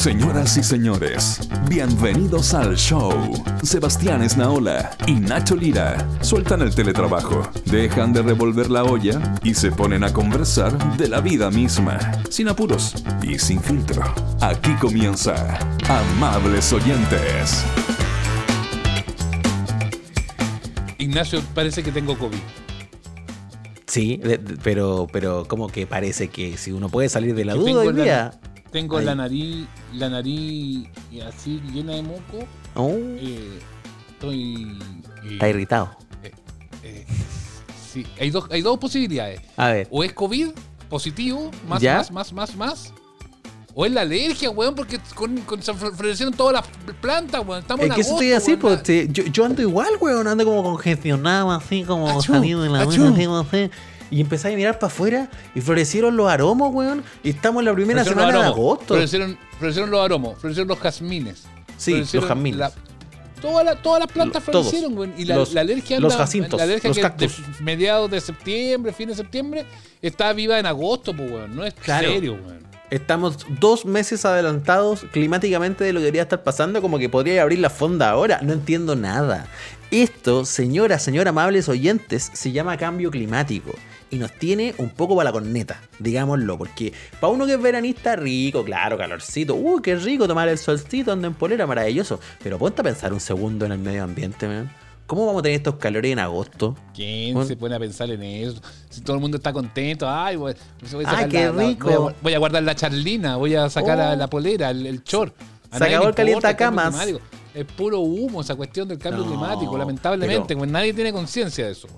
Señoras y señores, bienvenidos al show. Sebastián Esnaola y Nacho Lira sueltan el teletrabajo, dejan de revolver la olla y se ponen a conversar de la vida misma, sin apuros y sin filtro. Aquí comienza Amables Oyentes. Ignacio, parece que tengo COVID. Sí, pero, pero como que parece que si uno puede salir de la duda tengo hoy la- día. Tengo la nariz, la nariz así llena de moco. Oh, eh, estoy. eh, está irritado. eh, sí, hay dos, hay dos posibilidades. A ver, O es COVID positivo, más, ¿Ya? más, más, más, más. O es la alergia, weón, porque con, con- se florecieron todas las plantas, weón. Estamos es en que eso estoy así, pues, yo, yo ando igual, weón, ando como congestionado, así como Achú, salido de la achú. buena, así, así. Y empecé a mirar para afuera y florecieron los aromos, weón. Y estamos en la primera florecieron semana de agosto. Florecieron, florecieron los aromos, florecieron los jazmines. Sí, los jazmines. la- todas, las- todas las plantas florecieron, güey. Y la, Los- la alergia los jacintos, la alergia los que cactus. de mediados de septiembre, fin de septiembre, está viva en agosto, pues, weón. No es Claro. serio, weón. Estamos dos meses adelantados climáticamente de lo que debería estar pasando, como que podría abrir la fonda ahora. No entiendo nada. Esto, señoras, señor amables oyentes, se llama cambio climático. Y nos tiene un poco para la corneta, digámoslo. Porque para uno que es veranista, rico, claro, calorcito. Uy, qué rico tomar el solcito, anda en polera, maravilloso. Pero ponte a pensar un segundo en el medio ambiente, man. ¿Cómo vamos a tener estos calores en agosto? ¿Quién se pone a pensar en eso? Si todo el mundo está contento, ay, voy, voy a Ay, sacar qué la- la- rico. voy, a, voy a guardar la charlina, voy a sacar Oh. la, la polera, el, el short. A Se acabó el calientacamas. Es puro humo esa cuestión del cambio No, climático, lamentablemente. güey, nadie tiene conciencia de eso.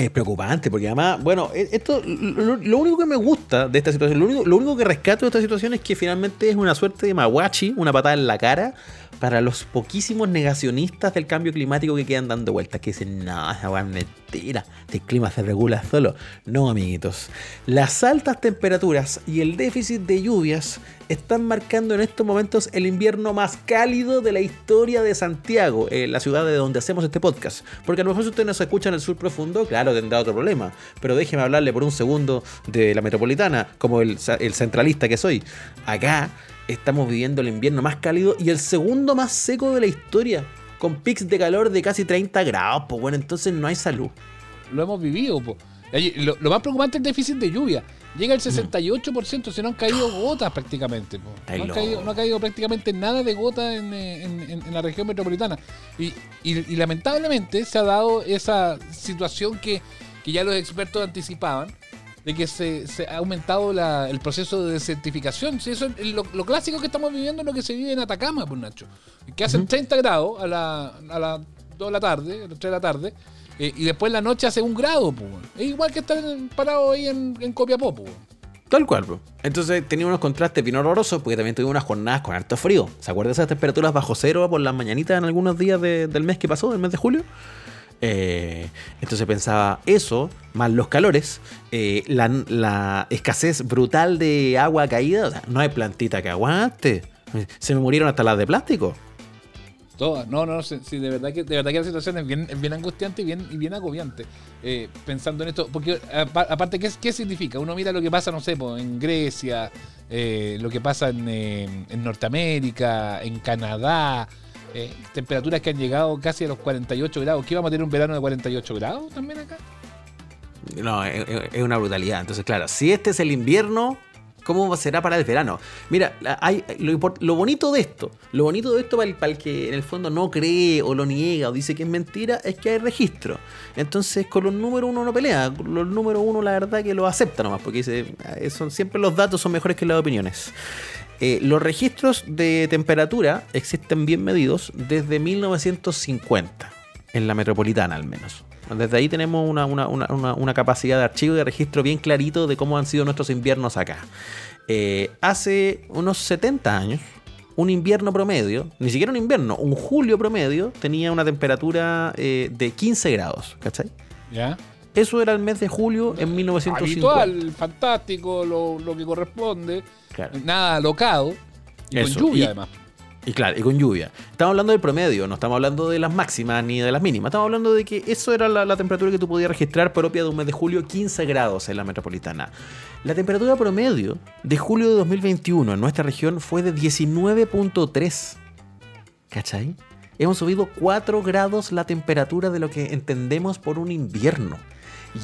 Es preocupante, porque además, bueno, e- esto, lo, lo único que me gusta de esta situación, lo único, lo único que rescato de esta situación es que finalmente es una suerte de maguachi, una patada en la cara para los poquísimos negacionistas del cambio climático que quedan dando vueltas, que dicen, no, esa es mentira, el clima se regula solo. No, amiguitos. Las altas temperaturas y el déficit de lluvias están marcando en estos momentos el invierno más cálido de la historia de Santiago, eh, la ciudad de donde hacemos este podcast. Porque a lo mejor si usted nos escucha en el sur profundo, claro, tendrá otro problema. Pero déjeme hablarle por un segundo de la metropolitana, como el centralista que soy. Acá estamos viviendo el invierno más cálido y el segundo más seco de la historia. Con pics de calor de casi 30 grados, pues bueno, entonces no hay salud. Lo hemos vivido. Ahí, Lo, lo más preocupante es el déficit de lluvia. Llega al 68%, si no han caído gotas prácticamente. po. No, han loco. caído, no ha caído prácticamente nada de gota en, eh, en- en- en la región metropolitana. Y, y- y lamentablemente se ha dado esa situación que, que ya los expertos anticipaban, de que se, se ha aumentado la- el proceso de desertificación. Sí, eso es lo, lo clásico que estamos viviendo es lo que se vive en Atacama, pues Nacho. Que hacen 30 grados a las a la 2 de la tarde, a las 3 de la tarde, eh, y después en la noche hace un grado, pues. Es igual que estar parado ahí en, en Copiapó, pues. Tal cual, bro. Entonces tenía unos contrastes bien horrorosos porque también tuvimos unas jornadas con harto frío. ¿Se acuerdan de esas temperaturas bajo cero por las mañanitas en algunos días de- del mes que pasó, del mes de julio? Eh, entonces pensaba eso, más los calores, eh, la, escasez brutal de agua caída, o sea, no hay plantita que aguante. Se me murieron hasta las de plástico. Todas, no, no, sí, sí, de verdad que de verdad que la situación es bien, angustiante y bien, agobiante. eh, pensando en esto, porque apa- aparte, ¿qué, ¿qué significa? Uno mira lo que pasa, no sé, en Grecia, lo que pasa en Norteamérica, en Canadá, eh, temperaturas que han llegado casi a los 48 grados. ¿Qué vamos a tener un verano de 48 grados también acá? No, es, es- es una brutalidad. Entonces, claro, si este es el invierno, ¿cómo será para el verano? Mira, hay, lo, lo bonito de esto, lo bonito de esto para el, para el que en el fondo no cree o lo niega o dice que es mentira, es que hay registro. Entonces, con los números uno no pelea. Con los números uno, la verdad, que lo acepta nomás, porque dice, eh, son, siempre los datos son mejores que las opiniones. Eh, los registros de temperatura existen bien medidos desde 1950, en la metropolitana al menos. Desde ahí tenemos una, capacidad de archivo y de registro bien clarito de cómo han sido nuestros inviernos acá. Eh, hace unos 70 años, un invierno promedio, ni siquiera un invierno, un julio promedio, tenía una temperatura eh, de 15 grados, ¿cachai? ¿Ya? Eso era el mes de julio en 1950. Habitual, fantástico, lo, lo que corresponde. Claro. Nada alocado. Y Eso, con lluvia, y- además. Y claro, y con lluvia. Estamos hablando del promedio, no estamos hablando de las máximas ni de las mínimas. Estamos hablando de que eso era la, la temperatura que tú podías registrar propia de un mes de julio, 15 grados en la metropolitana. La temperatura promedio de julio de 2021 en nuestra región fue de 19.3. ¿Cachai? Hemos subido 4 grados la temperatura de lo que entendemos por un invierno.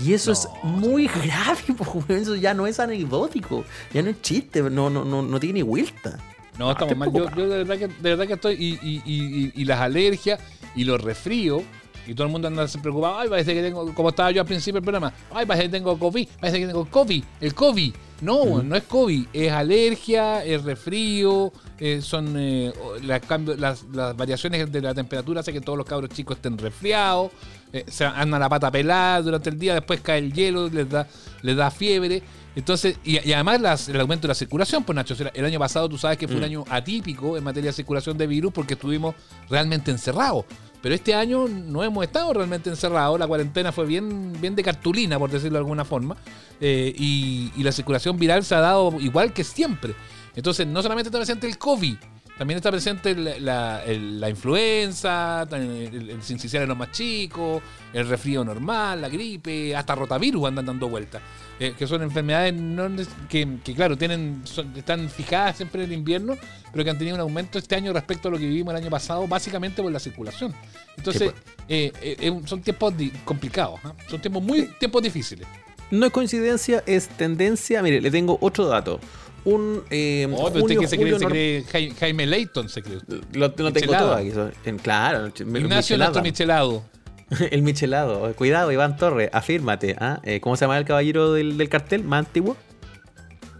Y eso es muy grave, po, eso ya no es anecdótico, ya no es chiste, no, no, no, no tiene ni vuelta. No, estamos qué mal. Yo, yo de, verdad que, de verdad que estoy. Y, y- y- y- las alergias y los resfríos. Y todo el mundo anda preocupado. Ay, parece que tengo. Como estaba yo al principio del programa. Ay, parece que tengo COVID. Parece que tengo COVID. El COVID. No, weón, no es COVID. Es alergia, es resfrío. eh, son eh, las, cambios- las, las variaciones de la temperatura. Hace que todos los cabros chicos estén resfriados. Eh, se andan la pata pelada durante el día. Después cae el hielo, les da, les da fiebre. Entonces, y, y además las- el aumento de la circulación, pues Nacho, el año pasado tú sabes que fue un año atípico en materia de circulación de virus porque estuvimos realmente encerrados. Pero este año no hemos estado realmente encerrados, la cuarentena fue bien, bien de cartulina, por decirlo de alguna forma, eh, y, y la circulación viral se ha dado igual que siempre. Entonces, no solamente está presente el COVID, también está presente la, la- el- la influenza, el, el sincicial en los más chicos, el resfrío normal, la gripe, hasta rotavirus andan dando vueltas. eh, que son enfermedades no que, que, claro, tienen son- están fijadas siempre en el invierno, pero que han tenido un aumento este año respecto a lo que vivimos el año pasado, básicamente por la circulación. Entonces, eh, eh, eh, son tiempos complicados, ¿ah? son tiempos muy tiempos difíciles. No es coincidencia, es tendencia. Mire, le tengo otro dato. Un eh, Oh, pero usted junio, que se cree, se Jaime Leighton, se cree usted. Lo, lo tengo todo aquí. en- claro, el Ignacio Michelada. michelado. El Michelado. Cuidado, Iván Torres, afírmate. ¿ah? Eh, ¿Cómo se llama el caballero del, del cartel más antiguo?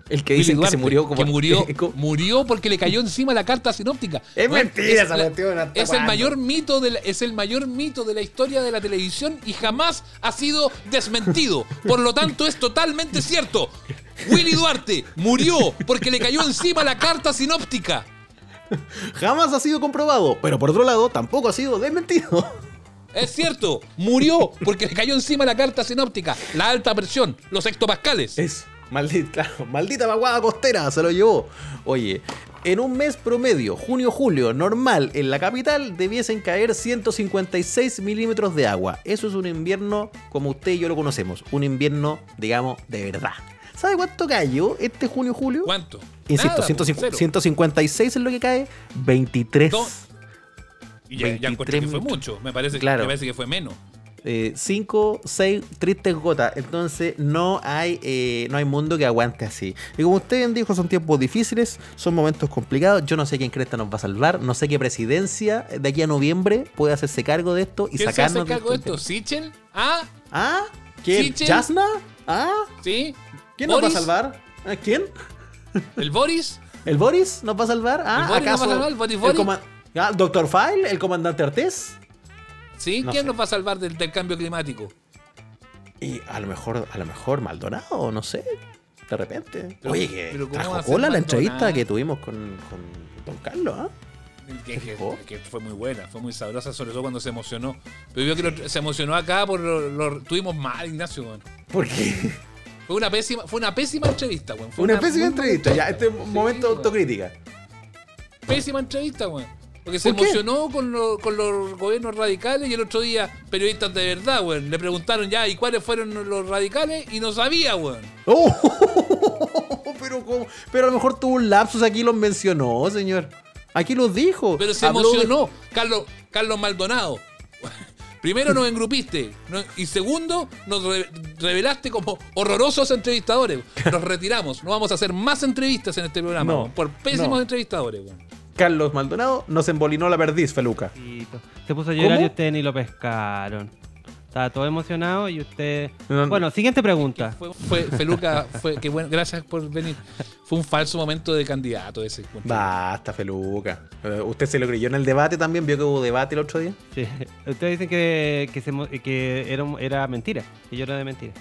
El que dicen que se murió como. que murió, murió porque le cayó encima la carta sinóptica. Es Bueno, mentira esa la- cuestión, ¿hasta Es el mayor mito de la, es el mayor mito de la historia de la televisión y jamás ha sido desmentido. Por lo tanto, es totalmente cierto. Willy Duarte murió porque le cayó encima la carta sinóptica. Jamás ha sido comprobado, pero por otro lado tampoco ha sido desmentido. Es cierto, murió porque le cayó encima la carta sinóptica, la alta presión, los hectopascales. Es maldita, claro, maldita vaguada costera, se lo llevó. Oye, en un mes promedio, junio-julio, normal, en la capital debiesen caer 156 milímetros de agua. Eso es un invierno como usted y yo lo conocemos. Un invierno, digamos, de verdad. ¿Sabe cuánto cayó este junio-julio? ¿Cuánto? Insisto, Nada, 150 cero. 156 es lo que cae, 23. Do- Y ya, ya 23 encontré que fue mucho. Me parece, Claro. me parece que fue menos. 5, 6 tristes gotas. Entonces no hay, eh, no hay mundo que aguante así. Y como usted bien dijo, son tiempos difíciles, son momentos complicados. Yo no sé quién cresta nos va a salvar. No sé qué presidencia de aquí a noviembre puede hacerse cargo de esto y ¿Quién se hace sacarnos cargo de este esto? ¿Sichel? ¿Ah? ¿Ah? ¿Quién? ¿Jasna? ¿Ah? ¿Sí? ¿Quién nos va a salvar? ¿Ah, ¿Quién? ¿El Boris? ¿El Boris nos va a salvar? ¿Ah? ¿El Boris nos va a ¿Acaso salvar? ¿El Boris el Boris? coma- ah, ¿Doctor File? ¿El comandante Artés? ¿Sí? No ¿Quién sé. nos va a salvar del, del cambio climático? Y a lo mejor, a lo mejor Maldonado, no sé. De repente. Pero- Oye, que pero ¿cómo va trajo cola la entrevista que tuvimos con, con Don Carlos, ¿ah? Que, que- que fue muy buena, fue muy sabrosa, sobre todo cuando se emocionó. Pero yo creo que se emocionó acá por lo, lo- tuvimos mal, Ignacio, weón. ¿Por qué? Fue una pésima, fue una pésima entrevista, weón. Fue Una pésima entrevista, ya, este Sí, momento de autocrítica. Pésima entrevista, weón. Porque se emocionó con, lo- con los gobiernos radicales y el otro día, periodistas de verdad, weón. Le preguntaron ya, ¿y cuáles fueron los radicales? Y no sabía, weón. Oh, pero, ¿cómo? pero a lo mejor tuvo un lapsus aquí y los mencionó, señor. Aquí los dijo. Pero se Habló de- emocionó, Carlos, Carlos Maldonado. Primero nos engrupiste no- y segundo nos re- revelaste como horrorosos entrevistadores. Nos retiramos, no vamos a hacer más entrevistas en este programa No, por pésimos no. entrevistadores. weón. Carlos Maldonado nos embolinó la perdiz, Feluca. Se puso a llorar ¿Cómo? y ustedes ni lo pescaron. Estaba todo emocionado y usted. No, no. Bueno, siguiente pregunta. Fue, fue- Feluca, fue, que bueno, gracias por venir. Fue un falso momento de candidato ese. encuentro. Basta, Feluca. Eh, ¿Usted se lo creyó en el debate también? ¿Vio que hubo debate el otro día? Sí. Ustedes dicen que, que, se mo- que era, era mentira. Que yo era de mentira.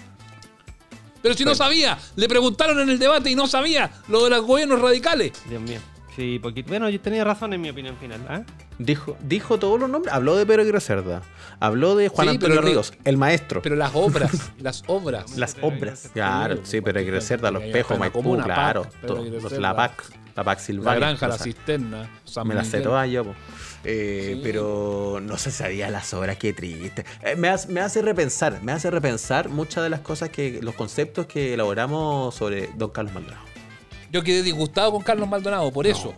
Pero si no sabía, le preguntaron en el debate y no sabía lo de los gobiernos radicales. Dios mío. Sí, porque. Bueno, yo tenía razón en mi opinión final. ¿ah? Dijo, dijo todos los nombres. Habló de Pedro Aguirre Cerda. Habló de Juan Sí, Antonio pero Ríos, el maestro. Pero las obras, las obras. Las obras. Claro, sí, Pedro Aguirre Cerda, los Pejos, Maipú, claro. PAC, los Cerda. LAPAC. La Pax La Silvania. granja, la cisterna, San Me las sé Miguel. todas yo, po. Eh, Sí. pero no se sabía las obras, qué triste. Eh, me, hace, me hace repensar, me hace repensar muchas de las cosas que, los conceptos que elaboramos sobre Don Carlos Maldonado. Yo quedé disgustado con Carlos Maldonado, por eso.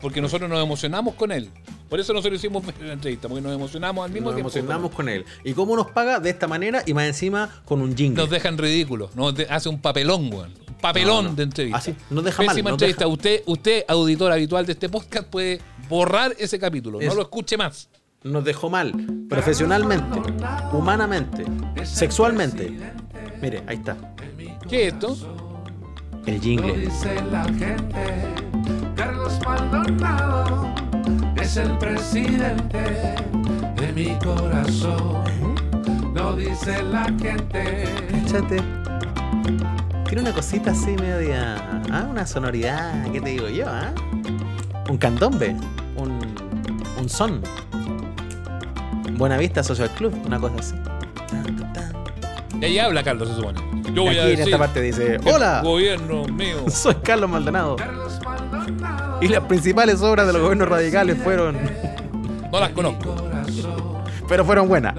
Porque nosotros nos emocionamos con él. Por eso nosotros hicimos la entrevista, porque nos emocionamos al mismo Nos tiempo. emocionamos con él. ¿Y cómo nos paga? De esta manera y más encima con un jingle. Nos dejan ridículos. Nos hace un papelón, weón. Un papelón No, no. de entrevista. Así, nos deja mal, Pésima nos entrevista. deja- Usted, usted, auditor habitual de este podcast, puede borrar ese capítulo. No lo escuche más. Nos dejó mal. Profesionalmente, humanamente, sexualmente. Mire, ahí está. ¿Qué es esto? El Lo jingle. dice la gente, Carlos Maldonado es el presidente de mi corazón. Lo dice la gente. Échate. Tiene una cosita así media. Ah, una sonoridad. ¿Qué te digo yo? ah? Un candombe. Un. Un son. Buena Vista Social Club. Una cosa así. Tan, tan, tan. Y ahí habla Carlos, se supone. Yo voy Aquí a en esta parte dice: ¡Hola! Gobierno mío. Soy Carlos Maldonado. Y las principales obras de los gobiernos radicales fueron. No las conozco. Pero fueron buenas.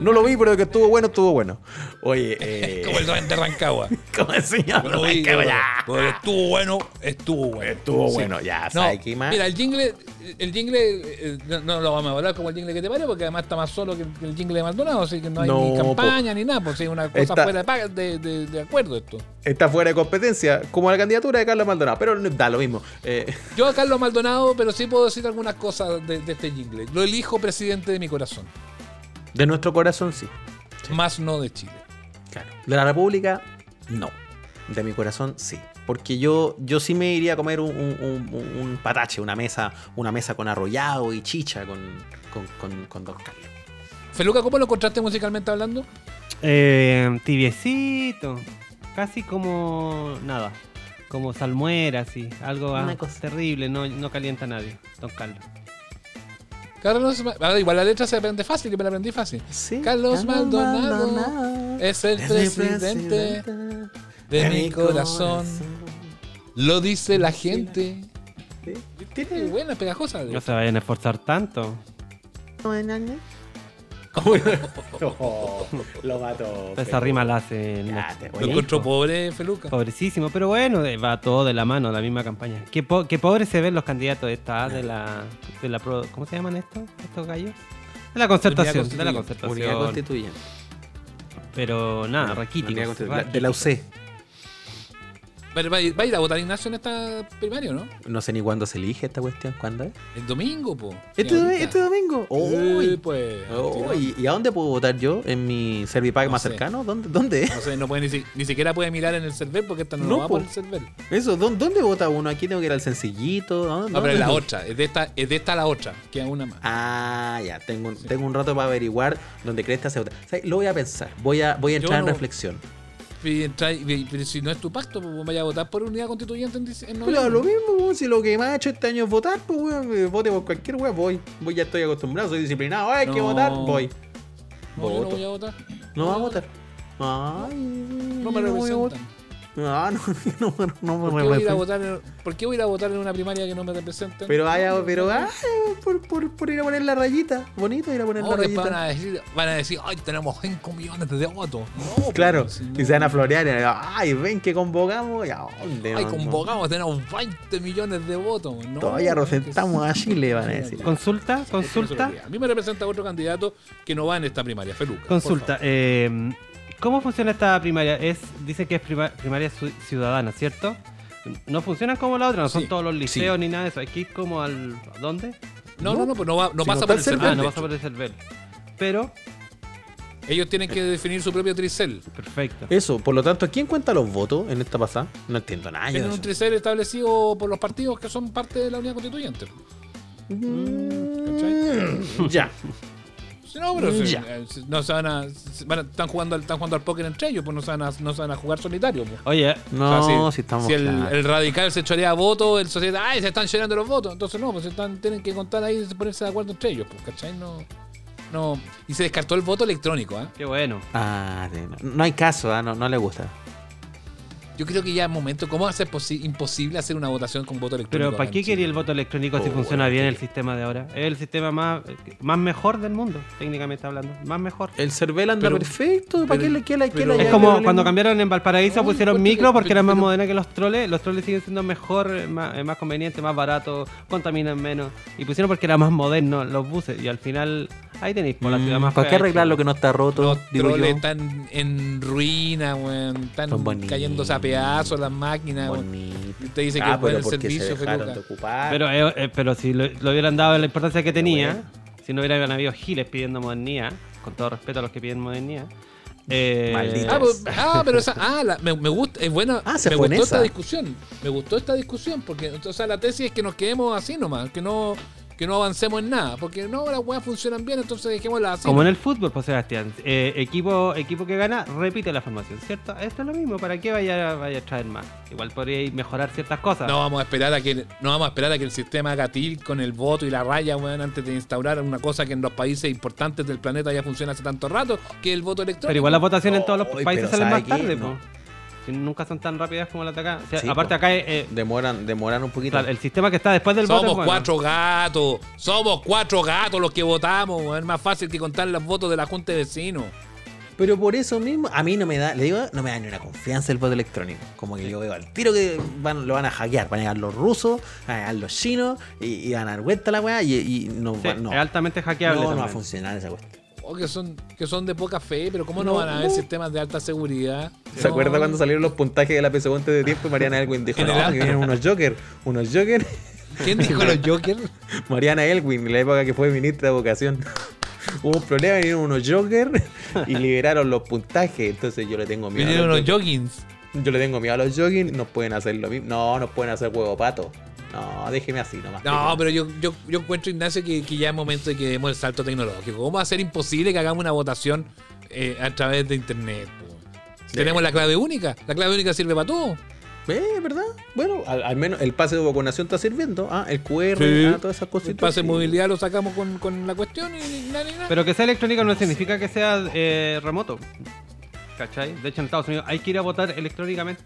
No lo vi, pero que estuvo bueno, estuvo bueno. Oye, eh. Como el duende de Rancagua. Como el señor. Lo vi, Rancagua, ya. porque estuvo bueno, estuvo bueno. Estuvo Sí. bueno, ya, No, ¿sabes qué más? mira, el jingle, el jingle eh, no, no lo vamos a hablar como el jingle que te pare, porque además está más solo que el, jingle de Maldonado, así que no hay No, ni po. campaña ni nada, pues es una cosa Está- fuera de, de, de- acuerdo esto. Está fuera de competencia, como la candidatura de Carlos Maldonado, pero da lo mismo. Eh, Yo a Carlos Maldonado, pero sí puedo decir algunas cosas de, de este jingle. Lo elijo presidente de mi corazón, de nuestro corazón, sí. más no de Chile. Claro. De la República, no. De mi corazón, sí. Porque yo, yo sí me iría a comer un, un- un- un patache, una mesa, una mesa con arrollado y chicha con, con, con, con Don Carlos. Feluca, ¿cómo lo encontraste musicalmente hablando? Eh, tibiecito. Casi como nada. Como salmuera, así. Algo ah, Una cosa. terrible. No, no calienta a nadie. Don Carlos. Carlos, Ma- ah, igual la letra se aprende fácil, yo me la aprendí fácil. Sí. Carlos Maldonado es el presidente de mi corazón. Lo dice la gente. Sí. Qué Tiene buena, pegajosa. No se vayan a esforzar tanto. Oh, lo mató. Esa rima la hace Ya, te Lo encontró pobre Feluca. Pobrecísimo, pero bueno, eh, va todo de la mano, la misma campaña. Qué, po- qué pobres se ven los candidatos de esta, de la, de la pro- ¿cómo se llaman estos, estos gallos? De la concertación, de la concertación. Unidad constituyente. pero nada. La- De la UC. Va, va a ir- va a ir a votar Ignacio en esta primaria, ¿no? No sé ni cuándo se elige esta cuestión. ¿Cuándo es? El domingo, po. Este, Sí, este domingo. Uy. pues. Oh, ¿y, y a dónde puedo votar yo? ¿En mi Servipack No más sé. cercano? ¿Dónde? ¿Dónde? No sé, no puede ni, si- ni siquiera puede mirar en el server porque esta no, No, lo va po. por el server. Eso, ¿dónde, dónde vota uno? Aquí tengo que ir al sencillito. ¿dónde- No, pero es la otra. Es de esta, es de esta la otra. Queda una más. Ah, ya, tengo, un- tengo un rato para averiguar dónde cresta se vota. Lo voy a pensar, voy a, voy a Yo entrar en no- reflexión. Y entra- y- Pero si no es tu pacto, pues vaya a votar por unidad constituyente en, en Pero noviembre. lo mismo, weón, si lo que me ha hecho este año es votar, pues weón, eh, vote por cualquier weón, voy. Voy, ya estoy acostumbrado, soy disciplinado, hay que No. votar, voy. No, yo no Voto. voy a votar. No va a votar. Ay, No me voy a votar. representan. No, no, no, no me ¿Por qué, voy a ir a representan. votar en, ¿Por qué voy a ir a votar en una primaria que no me representan? Pero vaya, pero ah, por, por, por ir a poner la rayita. Bonito ir a poner la que van rayita. a decir, van a decir, ay, tenemos 5 millones de votos. No, Claro, pues, y se van a florear y ay, ven que convocamos. ¿Y a dónde? Ay, No, no. convocamos, tenemos 20 millones de votos. No, Todavía representamos a Chile, van a decir. Consulta, consulta, A mí me representa otro candidato que no va en esta primaria, Feluca. consulta. eh, ¿Cómo funciona esta primaria? Es, dice que es prima- primaria ciudadana, ¿cierto? No funcionan como la otra, no son todos los liceos ni nada de eso. Hay que ir como al. ¿a ¿Dónde? favor. No, no, no, pues no, va, no Si pasa no por el el CERVEL, Ah, no de vas a hecho. poder CERVEL. Pero, Ellos tienen que definir su propio tricel. perfecto. Eso, por lo tanto, ¿quién cuenta los votos en esta pasada? No entiendo nada. Tienen un tricel establecido por los partidos que son parte de la unidad constituyente. Mm, Ya. No, pero eh, no se van a, se van a- están jugando al, están jugando al póker entre ellos, pues no se van a, no se van a jugar solitario. pues. Oye, No, O sea, si, estamos. si el radical se chorea votos, el sociedad, ay, se están llenando los votos. Entonces no, pues están, tienen que contar ahí y ponerse de acuerdo entre ellos, pues, ¿cachai? No, no. Y se descartó el voto electrónico, ¿ah? qué bueno. Ah, sí, no, no hay caso, ah, no, no le gusta. Yo creo que ya es momento. ¿Cómo posi- imposible hacer una votación con voto electrónico? Pero ¿para qué quería el voto electrónico si Oh, funciona bueno, bien el sistema de ahora? Es el sistema más, más mejor del mundo, técnicamente hablando. Más mejor. El Cervel anda Pero- perfecto. ¿Para pero- qué le pero- la Es como cuando cambiaron en Valparaíso, No, pusieron micro que- porque era más pero- moderna que los troles. Los troles siguen siendo mejor, eh, más, eh, más conveniente, más barato, contaminan menos. Y pusieron porque era más moderno los buses. Y al final, ahí tenéis por la ciudad más Mm, ¿Para fea qué arreglar lo que no está roto? Los digo yo. troles están en ruina, weón. Están cayéndose a pedazos las máquinas. Y Te dice que Ah, es bueno pero el se servicio, dejaron de ocupar. Pero, eh, eh, pero si lo, lo hubieran dado la importancia que tenía, si no hubieran habido giles pidiendo modernidad, con todo respeto a los que piden modernidad. eh. Ah, pues- ah, pero esa, ah, la- me, me gusta, es buena, Ah, se me fue en gustó esa. esta discusión, me gustó esta discusión, porque o sea, la tesis es que nos quedemos así nomás, que no, que no avancemos en nada, porque no, las weas funcionan bien, entonces dejémoslas así. Como en el fútbol, pues Sebastián, eh, equipo, equipo que gana repite la formación, ¿cierto? Esto es lo mismo, ¿para qué vaya, vaya a traer más? Igual podríais mejorar ciertas cosas. No vamos a esperar a que no vamos a esperar a que el sistema haga tilt con el voto y la raya, weón, antes de instaurar una cosa que en los países importantes del planeta ya funciona hace tanto rato, que el voto electrónico. Pero igual las votaciones en todos los países salen más tarde, No. po. Nunca son tan rápidas como las de acá. O sea, Sí, aparte acá eh, Demoran, demoran un poquito. claro, el sistema que está después del voto. Somos bueno. cuatro gatos, somos cuatro gatos los que votamos, es más fácil que contar los votos de la Junta de Vecinos. Pero por eso mismo, a mí no me da, le digo, no me da ni una confianza el voto electrónico. Como que yo veo al tiro que van, lo van a hackear. Van a llegar los rusos, van a llegar los chinos y, y van a dar vuelta a la weá y, y no, Sí, no, Es altamente hackeable. no, no va a funcionar esa cuestión. O que son, que son de poca fe, pero ¿cómo no, No, van a haber no. sistemas de alta seguridad? ¿Se No. acuerda cuando salieron los puntajes de la PC antes de tiempo y Mariana Elwin dijo, no, que vienen unos Joker, unos Joker? ¿Quién dijo los Joker? Mariana Elwin, en la época que fue ministra de Educación. Hubo un problema, vinieron unos Joker y liberaron los puntajes. Entonces yo le tengo miedo. a Vinieron unos Joker. joggings. Yo le tengo miedo a los jogging, no pueden hacer lo mismo. No, no pueden hacer huevo pato. No, déjeme así nomás. No, pero yo, yo, yo encuentro, Ignacio, que, que ya es momento de que demos el salto tecnológico. ¿Cómo va a ser imposible que hagamos una votación eh, a través de internet? Tenemos la clave única. La clave única sirve para todo. ¿Eh? ¿Verdad? Bueno, al, al menos el pase de vacunación está sirviendo. Ah, el QR, Sí. ah, todas esas El cositas. pase de sí. movilidad lo sacamos con, con la cuestión y nada, ni nada. Pero que sea electrónica no significa que sea eh, remoto. ¿Cachai? De hecho, en Estados Unidos hay que ir a votar electrónicamente.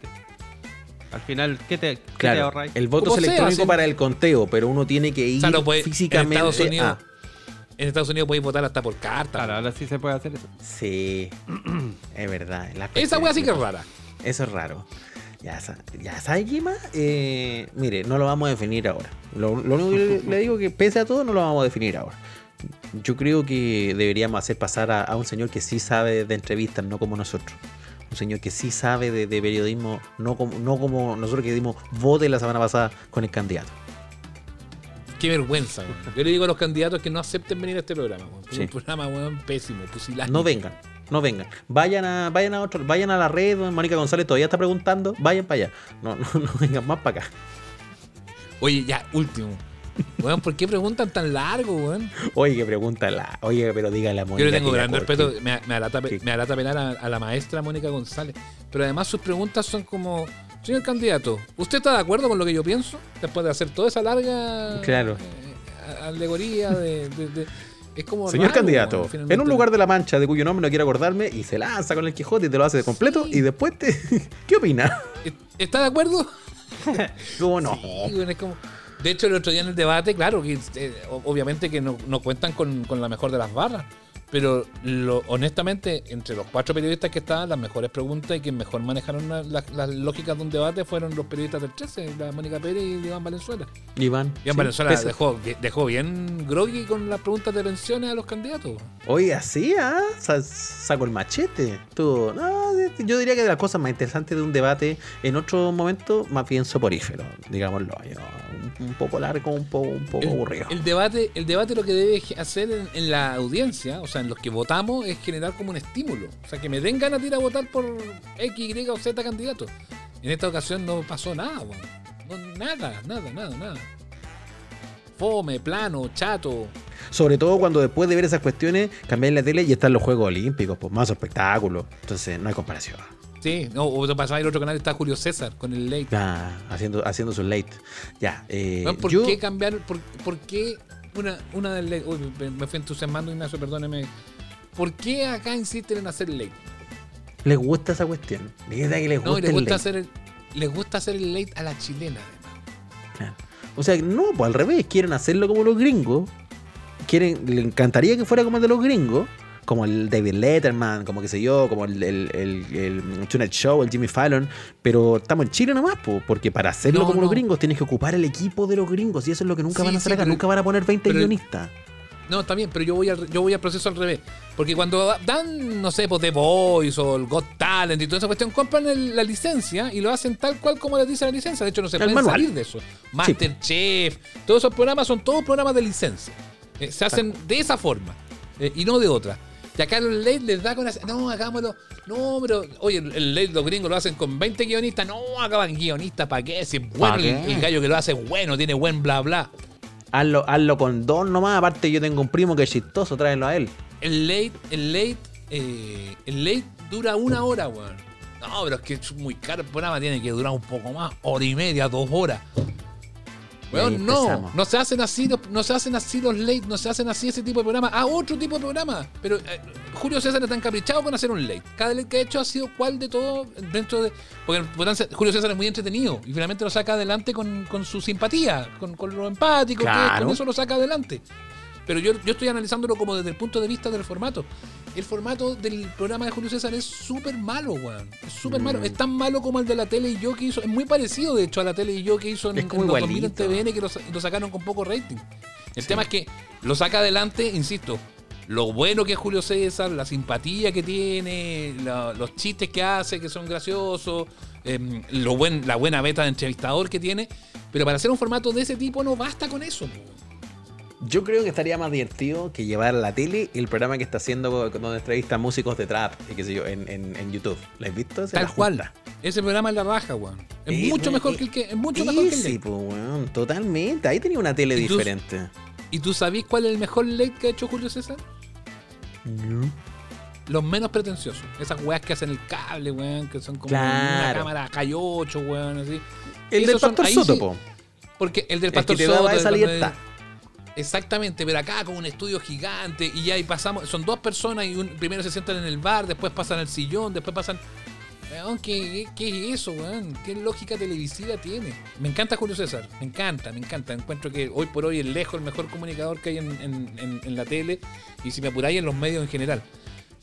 Al final, ¿qué te, qué te Claro, ahorráis? el voto es electrónico para el conteo, pero uno tiene que ir O sea, lo puede- físicamente. en Estados Unidos, a- en Estados Unidos podéis votar hasta por carta. Claro, ahora sí se puede hacer eso. Sí, es verdad. Esa wea sí que es rara. Eso es raro. Ya, ya ¿sabes más? Eh, mire, no lo vamos a definir ahora. Lo, lo único que le, le digo que pese a todo no lo vamos a definir ahora. Yo creo que deberíamos hacer pasar a, a un señor que sí sabe de entrevistas, no como nosotros. Un señor que sí sabe de, de periodismo, no como, no como nosotros que dimos vote la semana pasada con el candidato. Qué vergüenza. Yo le digo a los candidatos que no acepten venir a este programa. Sí. un programa, weón, pésimo, pusilánime. No vengan, no vengan. Vayan a, vayan a otro, vayan a la red, Mónica González todavía está preguntando, vayan para allá. No, no, no vengan más para acá. Oye, ya, último. Weón, ¿por qué preguntan tan largo, weón? Oye, que pregunta la. Oye, pero dígale a Mónica. Yo le tengo gran respeto. Me, me alata, me alata pelar a, a la maestra Mónica González. Pero además sus preguntas son como: Señor candidato, ¿usted está de acuerdo con lo que yo pienso? Después de hacer toda esa larga Claro. eh, alegoría de, de- de- Es como. Señor raro, candidato, en un lugar de la mancha de cuyo nombre no quiero acordarme y se lanza con el Quijote y te lo hace de completo Sí. y después te... ¿Qué opina? ¿Está de acuerdo? ¿Cómo no? Sí, bueno, es como- De hecho, el otro día en el debate, claro, que eh, obviamente que no, no cuentan con, con la mejor de las barras. Pero lo- honestamente, entre los cuatro periodistas que estaban, las mejores preguntas y que mejor manejaron la- la- las lógicas de un debate fueron los periodistas del 13, la Mónica Pérez y Iván Valenzuela. Iván. Iván sí, Valenzuela pesa. dejó, dejó bien groggy con las preguntas de pensiones a los candidatos. Oye, así, ¿ah? Sa- Saco el machete. Tú, no, yo diría que de las cosas más interesantes de un debate en otro momento, más bien soporífero, digámoslo. Un, un poco largo, un poco, un poco El, aburrido. el debate, el debate lo que debe hacer en, en la audiencia, o sea, en los que votamos, es generar como un estímulo. O sea, que me den ganas de ir a votar por X, Y o Z candidato. En esta ocasión no pasó nada, weón. No, nada, nada, nada, nada. Fome, plano, chato. Sobre todo cuando después de ver esas cuestiones, cambiáis la tele y están los Juegos Olímpicos, pues más espectáculo. Entonces, no hay comparación. Sí, no, o pasaba el otro canal está Julio César con el late. Ah, haciendo, haciendo su late. Ya, eh, ¿Por yo- qué cambiar? ¿Por, por qué una, una del late? Uy, me, fui entusiasmando, Ignacio, perdóneme. ¿Por qué acá insisten en hacer late? les gusta esa cuestión. De verdad que les No, gusta y le el gusta hacer el. les gusta hacer el late a la chilena, además. O sea, no, pues al revés, quieren hacerlo como los gringos. Quieren, le encantaría que fuera como el de los gringos, como el David Letterman, como que sé yo, como el, el, el, el Tonight Show, el Jimmy Fallon, pero estamos en Chile nomás, po, porque para hacerlo No, como los no. gringos tienes que ocupar el equipo de los gringos y eso es lo que nunca Sí, van a hacer sí, acá, pero- nunca van a poner 20 pero- guionistas. No, está bien, pero yo voy al, yo voy al proceso al revés. Porque cuando dan, no sé, pues The Voice o el Got Talent y toda esa cuestión, compran el- la licencia y lo hacen tal cual como les dice la licencia. De hecho, no se El pueden manual. salir de eso. Masterchef, todos esos programas son todos programas de licencia. Eh, se hacen de esa forma eh, y no de otra. Y acá los late les da con No, hagámoslo. No, pero. Oye, el, late los gringos lo hacen con 20 guionistas. No, acaban guionistas, ¿para qué? Si es bueno, ¿Pa' el, gallo que lo hace bueno, tiene buen bla bla. Hazlo, hazlo con dos nomás, aparte yo tengo un primo que es chistoso, tráelo a él. El late, el late, eh, el late dura una hora, weón. No, pero es que es muy caro el programa, tiene que durar un poco más, hora y media, dos horas. Weón, no, no se hacen así, los- no se hacen así los late, no se hacen así ese tipo de programa. Ah, otro tipo de programa. Pero eh, Julio César está encaprichado con hacer un late. Cada late que ha hecho ha sido cuál de todo dentro de. Porque Julio César es muy entretenido y finalmente lo saca adelante con, con su simpatía, con, con lo empático, que Claro. con eso lo saca adelante. Pero yo, yo estoy analizándolo como desde el punto de vista del formato. El formato del programa de Julio César es súper malo, weón. Es súper malo. Mm. Es tan malo como el de la tele y yo que hizo. Es muy parecido, de hecho, a la tele y yo que hizo en, en los 2000 en. TVN que lo, lo sacaron con poco rating. El tema es que lo saca adelante, insisto. Lo bueno que es Julio César, la simpatía que tiene, la- los chistes que hace, que son graciosos, em, lo buen, la buena beta de entrevistador que tiene. Pero para hacer un formato de ese tipo no basta con eso. po. Yo creo que estaría más divertido que llevar la tele el programa que está haciendo donde entrevista músicos de trap y qué sé yo, en, en, en YouTube. ¿Lo has visto? Esa Tal es la cual. junta. Ese programa es la raja, weón. Es mucho mejor que el que. Es mucho mejor que el late. po, weón, totalmente. Ahí tenía una tele ¿Y tú- diferente. ¿Y tú sabés cuál es el mejor late que ha hecho Julio César? Los menos pretenciosos. Esas weas que hacen el cable, weón, que son como una cámara K8, weón, así. El del Esos son- Pastor ahí Soto, sí, po. Porque el del El Pastor que te daba Soto, esa el donde- libertad. Exactamente, pero acá con un estudio gigante y ahí pasamos, son dos personas y un, primero se sientan en el bar, después pasan al sillón, después pasan... ¿qué, qué es eso, weón? ¿Qué lógica televisiva tiene? Me encanta Julio César, me encanta, me encanta. Encuentro que hoy por hoy es lejos el mejor comunicador que hay en, la tele y si me apuráis en los medios en general.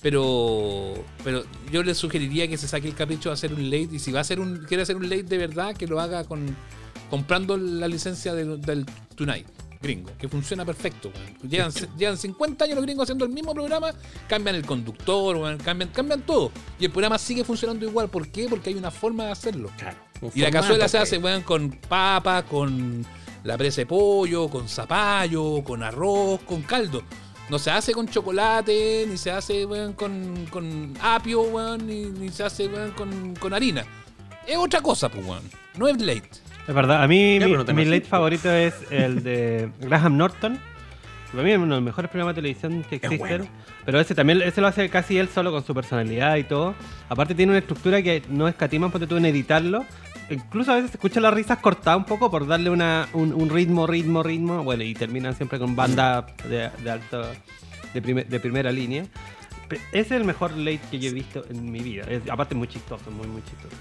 Pero, pero yo le sugeriría que se saque el capricho de hacer un late y si va a hacer un, quiere hacer un late de verdad, que lo haga con comprando la licencia del Tonight gringo, que funciona perfecto. Llevan, llevan 50 años los gringos haciendo el mismo programa, cambian el conductor, weón, cambian, cambian todo. Y el programa sigue funcionando igual. ¿Por qué? Porque hay una forma de hacerlo. Claro. Y la cazuela se hace, weón, con papa, con la presa de pollo, con zapallo, con arroz, con caldo. No se hace con chocolate, ni se hace, weón, con, con apio, weón, ni, ni se hace, weón, con, con harina. Es otra cosa, pues, weón. No es late. Es verdad, a mí Ya, mi, no mi late favorito es el de Graham Norton. Para mí es uno de los mejores programas de televisión que existen. bueno. Pero ese también ese lo hace casi él solo con su personalidad y todo. Aparte tiene una estructura que no escatiman porque tú en editarlo. Incluso a veces se escuchan las risas cortadas un poco por darle una, un, un ritmo, ritmo, ritmo. Bueno, y terminan siempre con banda de, de alto, de, primer- de primera línea. Ese es el mejor late que yo he visto en mi vida. Es- aparte muy chistoso, muy, muy chistoso.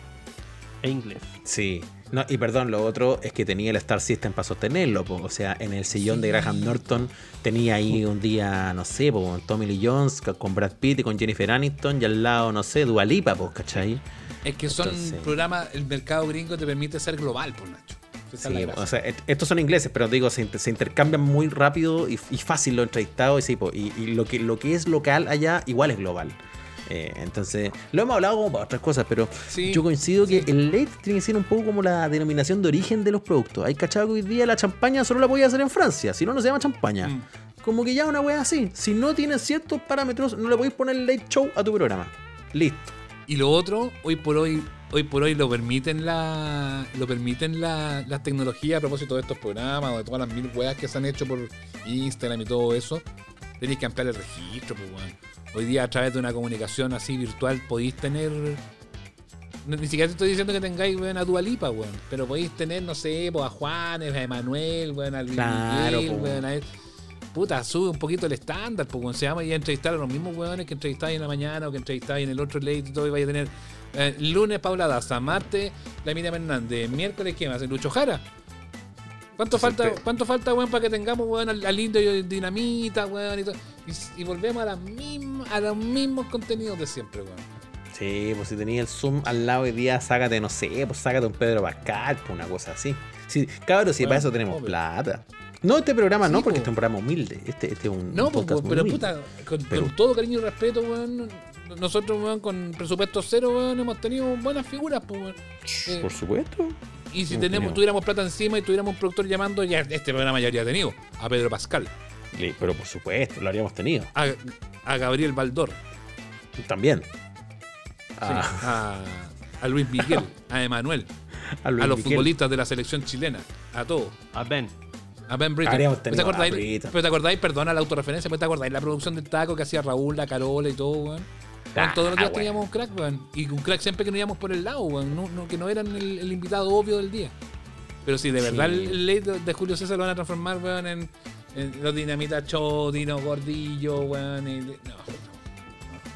E inglés. Sí. No, y perdón, lo otro es que tenía el Star System para sostenerlo. po. O sea, en el sillón de Graham Norton tenía ahí un día, no sé, po, con Tommy Lee Jones, con Brad Pitt y con Jennifer Aniston, y al lado, no sé, Dualipa, pues, ¿cachai? Es que son Entonces- programas, el mercado gringo te permite ser global, por Nacho. Sí, o sea, estos son ingleses, pero digo, se, inter- se intercambian muy rápido y, y fácil los entrevistados. Y, sí, po, y, y lo, que, lo que es local allá, igual es global. Eh, entonces, lo hemos hablado como para otras cosas, pero Sí, yo coincido que el late tiene que ser un poco como la denominación de origen de los productos. Hay cachado que hoy día la champaña solo la podía hacer en Francia, si no, no se llama champaña. Mm. Como que ya una wea así. Si no tienes ciertos parámetros, no le podéis poner late show a tu programa. Listo. Y lo otro, hoy por hoy, hoy por hoy lo permiten la, lo permiten la, las tecnologías a propósito de estos programas o de todas las mil weas que se han hecho por Instagram y todo eso. Tenéis que ampliar el registro, pues weón. Hoy día a través de una comunicación así virtual podéis tener. Ni siquiera te estoy diciendo que tengáis weón, a Dualipa, weón. Pero podéis tener, no sé, pues, a Juanes, a Emanuel, weón, a Luis Claro, Miguel, weón, a él. Puta, sube un poquito el estándar, pues weón, se llama y a entrevistar a los mismos weones que entrevistáis en la mañana o que entrevistáis en el otro late y todo, y vaya a tener Eh, lunes Paula Daza, martes la Miriam Hernández, miércoles ¿qué más? Lucho Jara. ¿Cuánto falta, cuánto falta, weón, para que tengamos, weón, al, al indio y dinamita, weón, y todo? Y, y volvemos a, las mismas, a los mismos contenidos de siempre, weón. Sí, pues si tenías el Zoom al lado hoy día, sácate, no sé, pues sácate un Pedro Pascal, pues una cosa así. Sí, cabrón, si Bueno, para eso tenemos obvio. plata. No, este programa Sí, no, porque po. este es un programa humilde. Este, este es un No, pues, podcast muy pero humilde. puta, con, Pero- con todo cariño y respeto, weón, nosotros, weón, con presupuesto cero, weón, hemos tenido buenas figuras, pues, weón. Eh, Por supuesto. Y si Hemos tenemos, tuviéramos plata encima y tuviéramos un productor llamando, ya este programa ya habría tenido a Pedro Pascal, Sí, Pero por supuesto, lo habríamos tenido. a, a Gabriel Baldor, También. sí, Ah, a, a Luis Miguel, a Emanuel, a, los Miguel. futbolistas de la selección chilena, a todos. A Ben. A Ben Britton. Habríamos ¿Pero tenido ¿Te acordáis? pero te acordáis? Perdona la autorreferencia, pero te acordáis la producción del taco que hacía Raúl, la Carola y todo, weón. Weón, Ah, todos los días bueno. teníamos un crack, weón. Y un crack siempre que nos íbamos por el lado, weón. No, no- que no eran el, el invitado obvio del día. Pero si de verdad Sí. el late de de Julio César lo van a transformar, weón, en, en los dinamitas Chodino, Gordillo, weón. y- no,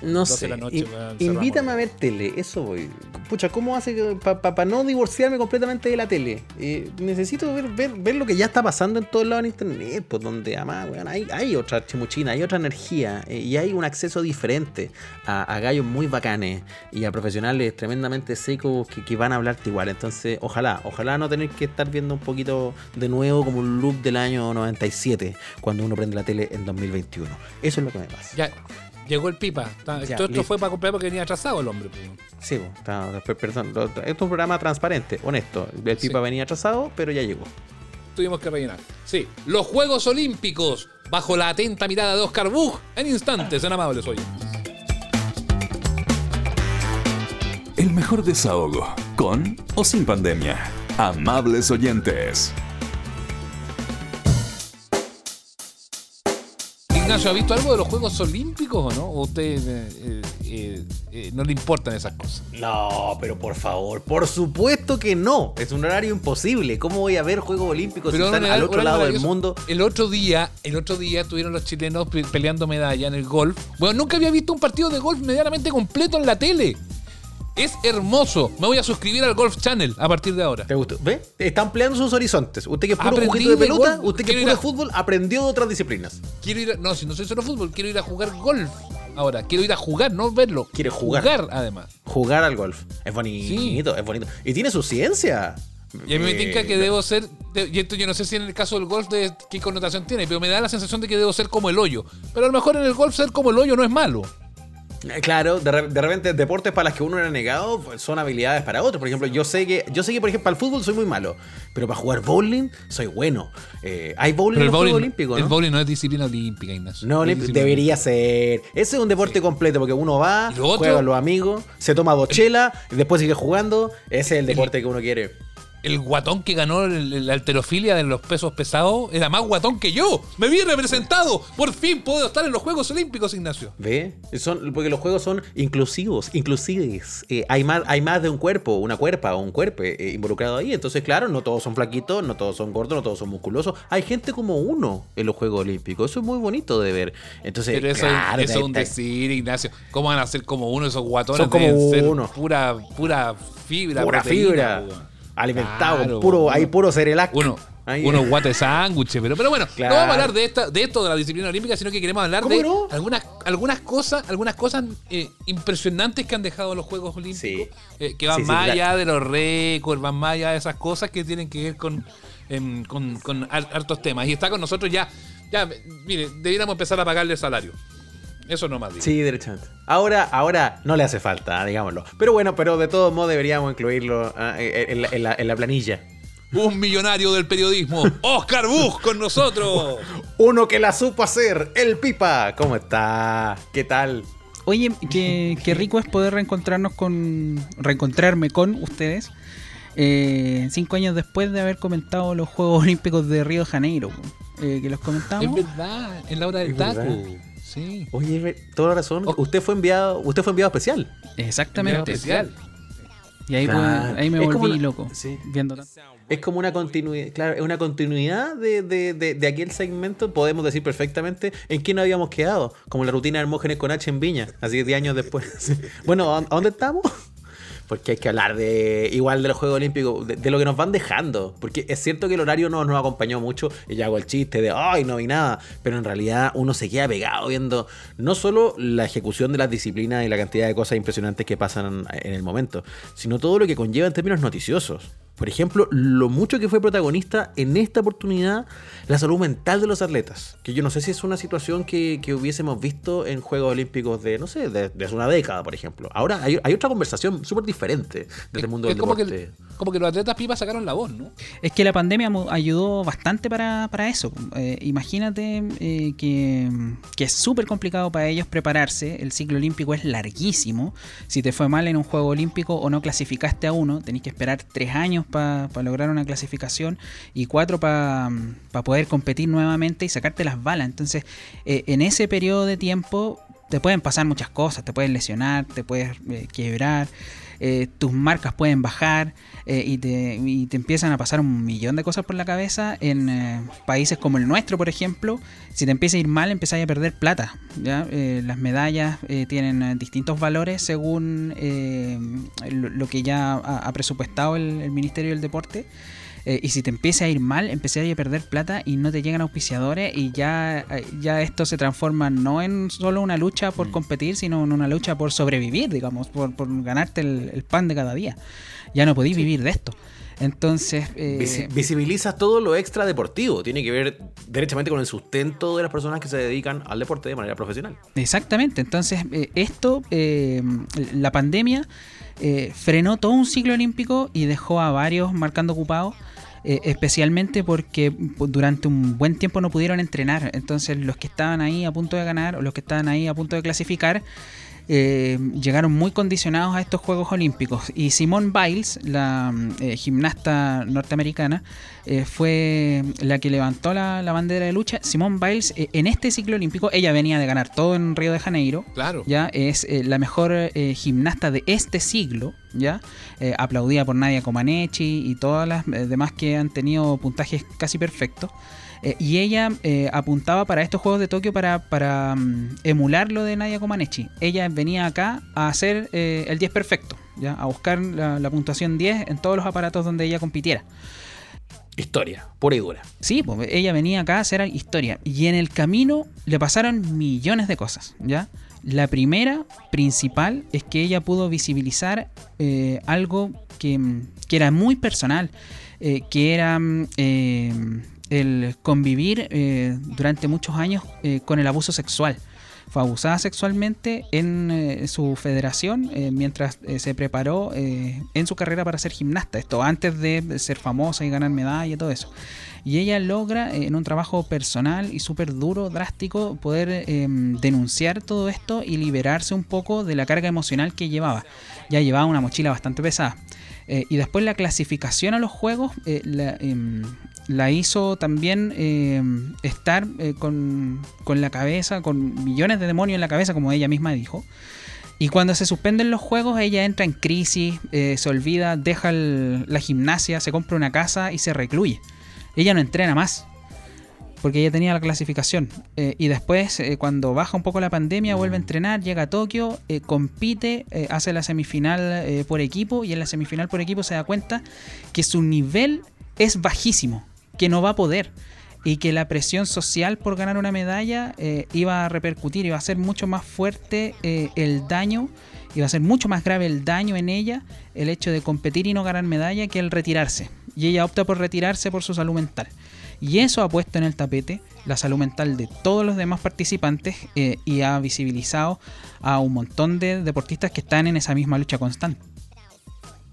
No 12 de sé. la noche, in- weón, invítame a ver tele, eso voy. Pucha, ¿cómo hace para no divorciarme completamente de la tele? Eh, necesito ver, ver, ver lo que ya está pasando en todos lados en internet, pues donde además, weón, hay, hay otra chimuchina, hay otra energía eh, y hay un acceso diferente a, a gallos muy bacanes y a profesionales tremendamente secos que, que van a hablarte igual. Entonces, ojalá, ojalá no tener que estar viendo un poquito de nuevo como un loop del año 97 cuando uno prende la tele en 2021. Eso es lo que me pasa. Ya, llegó el pipa. Está- Ya, todo esto listo. fue para comprar porque venía atrasado el hombre, pues. Sí, po, está- después, perdón, esto es un programa transparente, honesto. El Sí. pipa venía atrasado, pero ya llegó. tuvimos que rellenar. Sí, los Juegos Olímpicos, bajo la atenta mirada de Oscar Buch, en instantes, en amables oyentes. El mejor desahogo, con o sin pandemia. Amables oyentes. Ignacio, ¿ha visto algo de los Juegos Olímpicos o no? ¿O usted eh, eh, eh, no le importan esas cosas? No, pero por favor, por supuesto que no. Es un horario imposible. ¿Cómo voy a ver Juegos Olímpicos si Pero están no, al otro lado del mundo? El otro día, el otro día tuvieron los chilenos pe- peleando medalla en el golf. Bueno, nunca había visto un partido de golf medianamente completo en la tele. Es hermoso. Me voy a suscribir al Golf Channel a partir de ahora. ¿Te gustó? ¿Ve? Están ampliando sus horizontes. Usted que es puro Aprendí de pelota, golf. usted que es puro a- fútbol, aprendió de otras disciplinas. Quiero ir a, no, si no soy solo fútbol, quiero ir a jugar golf. Ahora, quiero ir a jugar, no verlo. Quiere jugar. Jugar, además. Jugar al golf. Es bonito, es bonito. Y tiene su ciencia. Y a mí me Eh, tinca que debo ser, y esto yo no sé si en el caso del golf de qué connotación tiene, pero me da la sensación de que debo ser como el hoyo. Pero a lo mejor en el golf ser como el hoyo no es malo. Eh, Claro, de, re- de repente deportes para las que uno era negado pues, son habilidades para otros. Por ejemplo, yo sé que, yo sé que por ejemplo, para el fútbol soy muy malo, pero para jugar bowling soy bueno. Eh, hay bowling en el bowling, Juegos Olímpicos, el ¿no? bowling no es disciplina olímpica, Ignacio. No, olímpico, disciplina debería ser. Ese es un deporte completo porque uno va, juega con los amigos, se toma dos chelas, y después sigue jugando. Ese es el deporte que uno quiere. El guatón que ganó la alterofilia de los pesos pesados era más guatón que yo. Me vi representado. Por fin puedo estar en los Juegos Olímpicos, Ignacio. ¿Ve? Son, porque los juegos son inclusivos, inclusives. Eh, hay, más, hay más de un cuerpo, una cuerpa o un cuerpo eh, involucrado ahí. Entonces, claro, no todos son flaquitos, no todos son gordos, no todos son musculosos. Hay gente como uno en los Juegos Olímpicos. Eso es muy bonito de ver. Entonces, Pero eso, claro, eso es un decir, Ignacio. ¿Cómo van a ser como uno esos guatones? Son como Deben ser uno. Pura, pura fibra. pura proteína, fibra. Alimentado, Claro, puro, uno- hay puro cerelac. Uno, Ahí. unos guates sándwiches, pero, pero bueno, Claro. no vamos a hablar de esta, de esto de la disciplina olímpica, sino que queremos hablar ¿Cómo de no? algunas, algunas cosas, algunas cosas eh, impresionantes que han dejado los Juegos Olímpicos, Sí. eh, que van Sí, más allá de los récords, van más allá de esas cosas que tienen que ver con, em, con, con har- hartos temas. Y está con nosotros ya, ya, mire, debiéramos empezar a pagarle salario. Eso no más digo. Sí, derechamente. Ahora, ahora no le hace falta, digámoslo. Pero bueno, pero de todos modos deberíamos incluirlo ah, en, la, en la- en la planilla. Un millonario del periodismo, Oscar Buch, con nosotros. Uno que la supo hacer, el Pipa. ¿Cómo está? ¿Qué tal? Oye, qué, qué rico es poder reencontrarnos con. reencontrarme con ustedes. eh, cinco años después de haber comentado los Juegos Olímpicos de Río de Janeiro. eh, que los Es comentamos. verdad, en la hora del Es taco. Sí. Oye, toda la razón. Oh. Usted fue enviado, usted fue enviado especial. Exactamente. Especial. Y ahí, Claro. pues, ahí me Es como volví una- loco. sí. Es como una continuidad, claro, es una continuidad de, de, de, de aquel segmento, podemos decir perfectamente en qué nos habíamos quedado, como la rutina de Hermógenes con H en Viña, así 10 años después. bueno, ¿a a dónde estamos? Porque hay que hablar de igual de los Juegos Olímpicos, de, lo que nos van dejando. Porque es cierto que el horario no nos acompañó mucho, y ya hago el chiste de, ay, no vi nada, pero en realidad uno se queda pegado viendo no solo la ejecución de las disciplinas y la cantidad de cosas impresionantes que pasan en el momento, sino todo lo que conlleva en términos noticiosos. Por ejemplo, lo mucho que fue protagonista en esta oportunidad la salud mental de los atletas. Que yo no sé si es una situación que, que hubiésemos visto en Juegos Olímpicos de, no sé, de, de hace una década, por ejemplo. Ahora hay, hay otra conversación súper diferente desde el mundo es del como deporte. que, como que los atletas pipas sacaron la voz, ¿no? Es que la pandemia ayudó bastante para, para eso. Eh, imagínate eh, que, que es súper complicado para ellos prepararse. El ciclo olímpico es larguísimo. Si te fue mal en un juego olímpico o no clasificaste a uno, tenés que esperar tres años para lograr una clasificación y cuatro para poder competir nuevamente y sacarte las balas. Entonces, eh, en ese periodo de tiempo te pueden pasar muchas cosas. Te puedes lesionar, te puedes eh, quebrar. eh, tus marcas pueden bajar eh, y, te, y te empiezan a pasar un millón de cosas por la cabeza. En eh, países como el nuestro, por ejemplo, si te empieza a ir mal, empezáis a perder plata. ¿ya? Eh, las medallas eh, tienen distintos valores según lo, lo que ya ha, presupuestado el Ministerio del Deporte. Eh, y si te empieza a ir mal, empezáis a perder plata y no te llegan auspiciadores y ya, eh, ya esto se transforma no en solo una lucha por competir, sino en una lucha por sobrevivir, digamos, por, por ganarte el, el pan de cada día. Ya no podéis vivir de esto. Entonces, eh, Visi- visibilizas todo lo extra deportivo. Tiene que ver derechamente con el sustento de las personas que se dedican al deporte de manera profesional. Exactamente, entonces eh, esto, eh, la pandemia eh, frenó todo un ciclo olímpico y dejó a varios marcando ocupados, eh, especialmente porque durante un buen tiempo no pudieron entrenar, entonces los que estaban ahí a punto de ganar o los que estaban ahí a punto de clasificar, eh, llegaron muy condicionados a estos Juegos Olímpicos. Y Simone Biles, la eh, gimnasta norteamericana, eh, fue la que levantó la, la bandera de lucha. Simone Biles, eh, en este ciclo olímpico, ella venía de ganar todo en Río de Janeiro. Claro. Ya es eh, la mejor eh, gimnasta de este siglo, ya Eh, aplaudida por Nadia Comaneci y todas las demás que han tenido puntajes casi perfectos. Eh, y ella eh, apuntaba para estos Juegos de Tokio para, para mm, emular lo de Nadia Comaneci. Ella venía acá a hacer eh, el 10 perfecto, ¿ya? a buscar la, la puntuación 10 en todos los aparatos donde ella compitiera. Historia, pura y dura. Sí, pues ella venía acá a hacer historia. Y en el camino le pasaron millones de cosas, ¿ya? La primera, principal, es que ella pudo visibilizar algo que, mm, que era muy personal, que era mm, el convivir eh, durante muchos años eh, con el abuso sexual. Fue abusada sexualmente en eh, su federación mientras se preparó en su carrera para ser gimnasta. Esto antes de ser famosa y ganar medalla y todo eso. Y ella logra, en un trabajo personal y súper duro, drástico, poder denunciar todo esto y liberarse un poco de la carga emocional que llevaba. Ya llevaba una mochila bastante pesada. Y después la clasificación a los juegos em, la hizo también eh, estar eh, con, con la cabeza, con millones de demonios en la cabeza, como ella misma dijo. Y cuando se suspenden los juegos, ella entra en crisis, eh, se olvida, deja la gimnasia, se compra una casa y se recluye. Ella no entrena más. Porque ella tenía la clasificación. Eh, y después, cuando baja un poco la pandemia, vuelve a entrenar, llega a Tokio, compite, hace la semifinal por equipo. Y en la semifinal por equipo se da cuenta que su nivel es bajísimo, que no va a poder. Y que la presión social por ganar una medalla eh, iba a repercutir, iba a ser mucho más fuerte eh, el daño, iba a ser mucho más grave el daño en ella, el hecho de competir y no ganar medalla, que el retirarse. Y ella opta por retirarse por su salud mental. Y eso ha puesto en el tapete la salud mental de todos los demás participantes eh, y ha visibilizado a un montón de deportistas que están en esa misma lucha constante.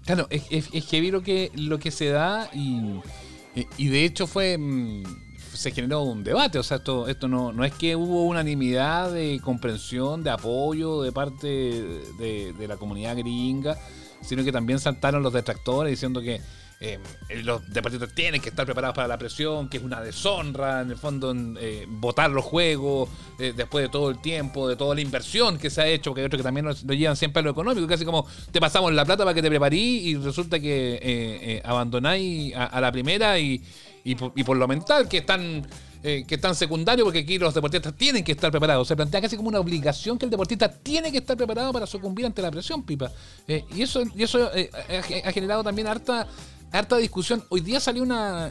Claro, es, es, es heavy lo que, lo que se da y, y- de hecho fue mm, se generó un debate, o sea, esto, esto no, no es que hubo unanimidad de comprensión, de apoyo de parte de la comunidad gringa, sino que también saltaron los detractores diciendo que eh, los deportistas tienen que estar preparados para la presión, que es una deshonra, en el fondo, en, eh, votar los juegos eh, después de todo el tiempo, de toda la inversión que se ha hecho, porque hay otros que también lo, llevan siempre a lo económico, casi como te pasamos la plata para que te preparís y resulta que abandonáis a, la primera y, y, por, y por lo mental, que están que es tan secundario porque aquí los deportistas tienen que estar preparados. Se plantea casi como una obligación que el deportista tiene que estar preparado para sucumbir ante la presión, Pipa. Y eso, y eso ha generado también harta harta discusión. Hoy día salió una,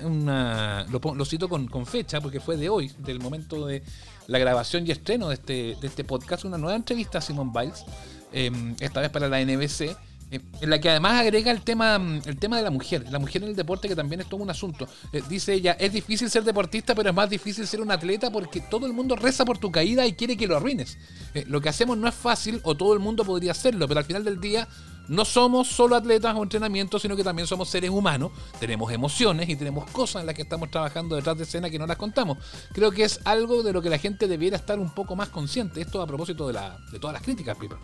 lo, lo cito con, con fecha, porque fue de hoy, del momento de la grabación y estreno de este, de este podcast, una nueva entrevista a Simon Biles, eh, esta vez para la NBC. eh, En la que además agrega el tema, mm, el tema de la mujer, la mujer en el deporte que también es todo un asunto. Eh, dice ella, es difícil ser deportista, pero es más difícil ser un atleta porque todo el mundo reza por tu caída y quiere que lo arruines. Eh, lo que hacemos no es fácil o todo el mundo podría hacerlo, pero al final del día no somos solo atletas o entrenamientos, sino que también somos seres humanos, tenemos emociones y tenemos cosas en las que estamos trabajando detrás de escena que no las contamos. Creo que es algo de lo que la gente debiera estar un poco más consciente. Esto a propósito de, la, de todas las críticas, Pipa.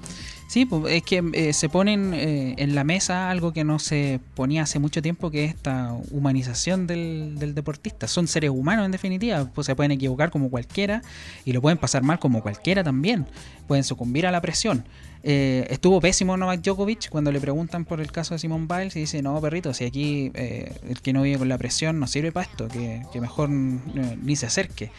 Sí, pues, es que eh, se ponen eh, en la mesa algo que no se ponía hace mucho tiempo, que es esta humanización del, del deportista. Son seres humanos en definitiva, pues se pueden equivocar como cualquiera y lo pueden pasar mal como cualquiera también. Pueden sucumbir a la presión. Eh, estuvo pésimo Novak Djokovic cuando le preguntan por el caso de Simone Biles dice, no, perrito, si aquí eh, el que no vive con la presión no sirve para esto, que, que mejor eh, ni se acerque.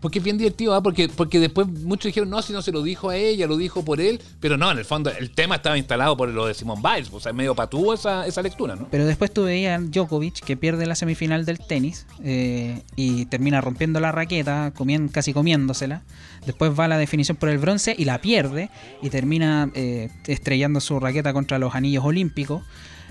Porque es bien divertido, ¿ah? porque, porque después muchos dijeron, no, si no se lo dijo a ella, lo dijo por él, pero no, en el fondo el tema estaba instalado por lo de Simone Biles, o sea, medio patúo esa, esa lectura, ¿no? Pero después tú veías a Djokovic que pierde la semifinal del tenis eh, y termina rompiendo la raqueta, comien- casi comiéndosela. Después va a la definición por el bronce y la pierde y termina eh, estrellando su raqueta contra los anillos olímpicos.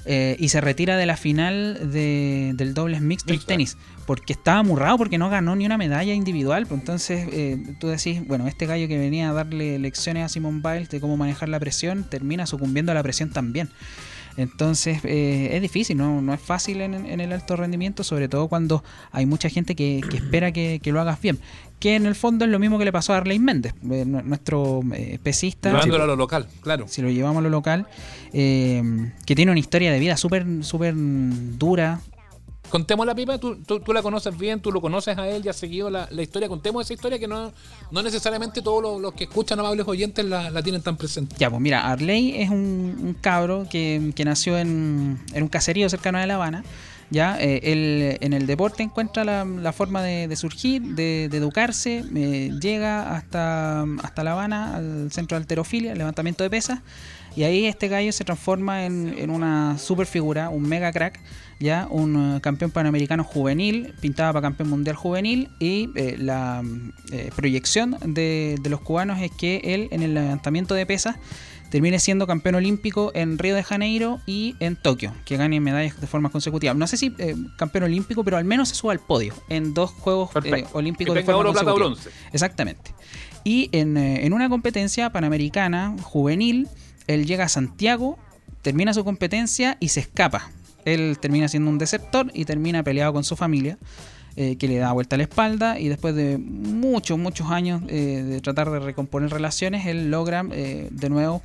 Eh, y se retira de la final de- del dobles mixto en tenis porque estaba amurrado porque no ganó ni una medalla individual pues entonces eh, tú decís bueno este gallo que venía a darle lecciones a Simon Biles de cómo manejar la presión termina sucumbiendo a la presión también entonces eh, es difícil, ¿no? no es fácil en, en el alto rendimiento, sobre todo cuando hay mucha gente que, que espera que, que lo hagas bien. Que en el fondo es lo mismo que le pasó a Arley Méndez, eh, nu- nuestro eh, pesista. Llevándolo a lo local, claro. Si lo llevamos a lo local, eh, que tiene una historia de vida súper súper dura. Contemos la pipa, tú, tú, tú la conoces bien, tú lo conoces a él, ya has seguido la, la historia. Contemos esa historia que no, no necesariamente todos los, los que escuchan amables oyentes la, la tienen tan presente. Ya, pues mira, Arley es un, cabro que, que nació en, en un caserío cercano de La Habana. Ya, Eh, él en el deporte encuentra la, la forma de, de surgir, de, de educarse, eh, llega hasta, hasta La Habana, al centro de alterofilia, levantamiento de pesas, y ahí este gallo se transforma en, en una super figura, un mega crack, ya, un eh, campeón panamericano juvenil, pintaba para campeón mundial juvenil, y eh, la eh, proyección de, de los cubanos es que él en el levantamiento de pesas termine siendo campeón olímpico en Río de Janeiro y en Tokio, que gane medallas de forma consecutiva. No sé si eh, campeón olímpico, pero al menos se suba al podio en dos Juegos. Olímpicos Que de forma oro, plata consecutiva. bronce. Exactamente. Y en, en una competencia panamericana juvenil, él llega a Santiago, termina su competencia y se escapa. Él termina siendo un desertor y termina peleado con su familia, eh, que le da vuelta a la espalda. Y después de muchos, muchos años eh, de tratar de recomponer relaciones, él logra eh, de nuevo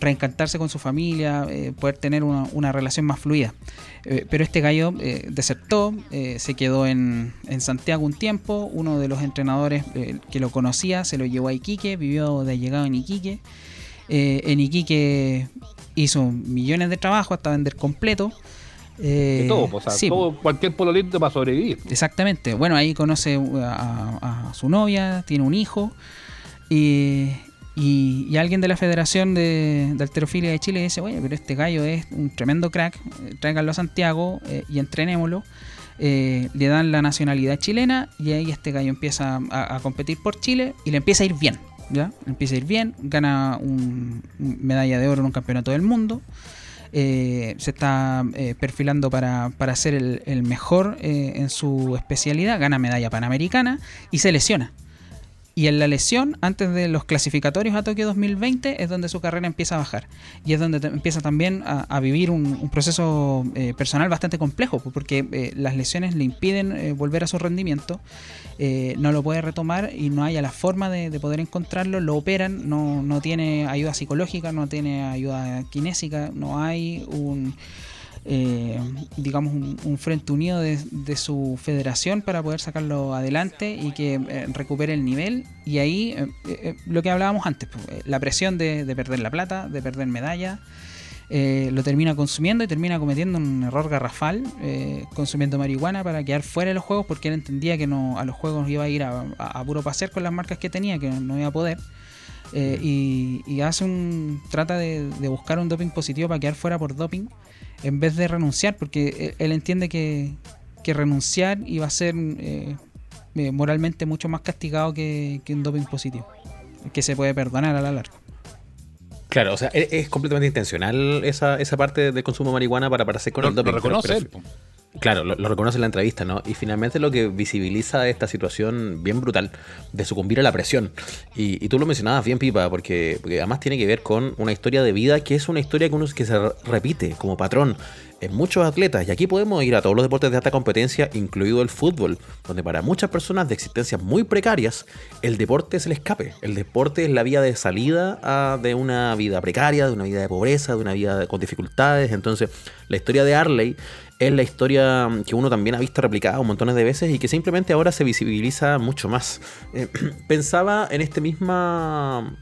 reencantarse con su familia, poder tener una, relación más fluida. Pero este gallo desertó, se quedó en, en Santiago un tiempo, uno de los entrenadores que lo conocía se lo llevó a Iquique, vivió de llegado en Iquique. En Iquique hizo millones de trabajo hasta vender completo. Eh, De todo, o sea, sí, todo, cualquier pololito para sobrevivir. Exactamente. Bueno, ahí conoce a, a- a su novia, tiene un hijo. Y, y- y alguien de la Federación de, de Alterofilia de Chile dice, oye, pero este gallo es un tremendo crack, eh, tráiganlo a Santiago eh, y entrenémoslo. Eh, le dan la nacionalidad chilena y ahí este gallo empieza a, a competir por Chile y le empieza a ir bien. ¿Ya? Empieza a ir bien, gana un, un medalla de oro en un campeonato del mundo. Eh, se está eh, perfilando para, para ser el, el mejor eh, en su especialidad, gana medalla panamericana y se lesiona. Y en la lesión, antes de los clasificatorios a Tokio 2020, es donde su carrera empieza a bajar. Y es donde empieza también a, vivir un, proceso eh, personal bastante complejo, pues, porque eh, las lesiones le impiden eh, volver a su rendimiento, no lo puede retomar y no haya la forma de, de poder encontrarlo, lo operan, no, no tiene ayuda psicológica, no tiene ayuda kinésica, no hay un eh, digamos, un, frente unido de, de su federación para poder sacarlo adelante y que eh, recupere el nivel. Y ahí, eh, eh, lo que hablábamos antes, pues, la presión de, de perder la plata, de perder medalla. lo termina consumiendo y termina cometiendo un error garrafal, consumiendo marihuana para quedar fuera de los juegos porque él entendía que no a los juegos iba a ir a, puro pasear con las marcas que tenía, que no iba a poder. Y, y hace un trata de, de buscar un doping positivo para quedar fuera por doping en vez de renunciar porque él, él entiende que, que renunciar iba a ser eh, eh, moralmente mucho más castigado que, que un doping positivo que se puede perdonar a la larga Claro, o sea, es, es completamente intencional esa, esa parte del consumo de marihuana para parecer con Lo, el lo doping. pero- reconoce pero- él. Claro, lo, reconoce en la entrevista, ¿no? Y finalmente lo que visibiliza esta situación bien brutal de sucumbir a la presión. Y, tú lo mencionabas bien, Pipa, porque, además tiene que ver con una historia de vida que es una historia que, uno, que se repite como patrón en muchos atletas. Y aquí podemos ir a todos los deportes de alta competencia, incluido el fútbol, donde para muchas personas de existencias muy precarias, el deporte es el escape. El deporte es la vía de salida a- de una vida precaria, de una vida de pobreza, de una vida con dificultades. Entonces, la historia de Arley es la historia que uno también ha visto replicada un montones de veces y que simplemente ahora se visibiliza mucho más. Eh, pensaba en este misma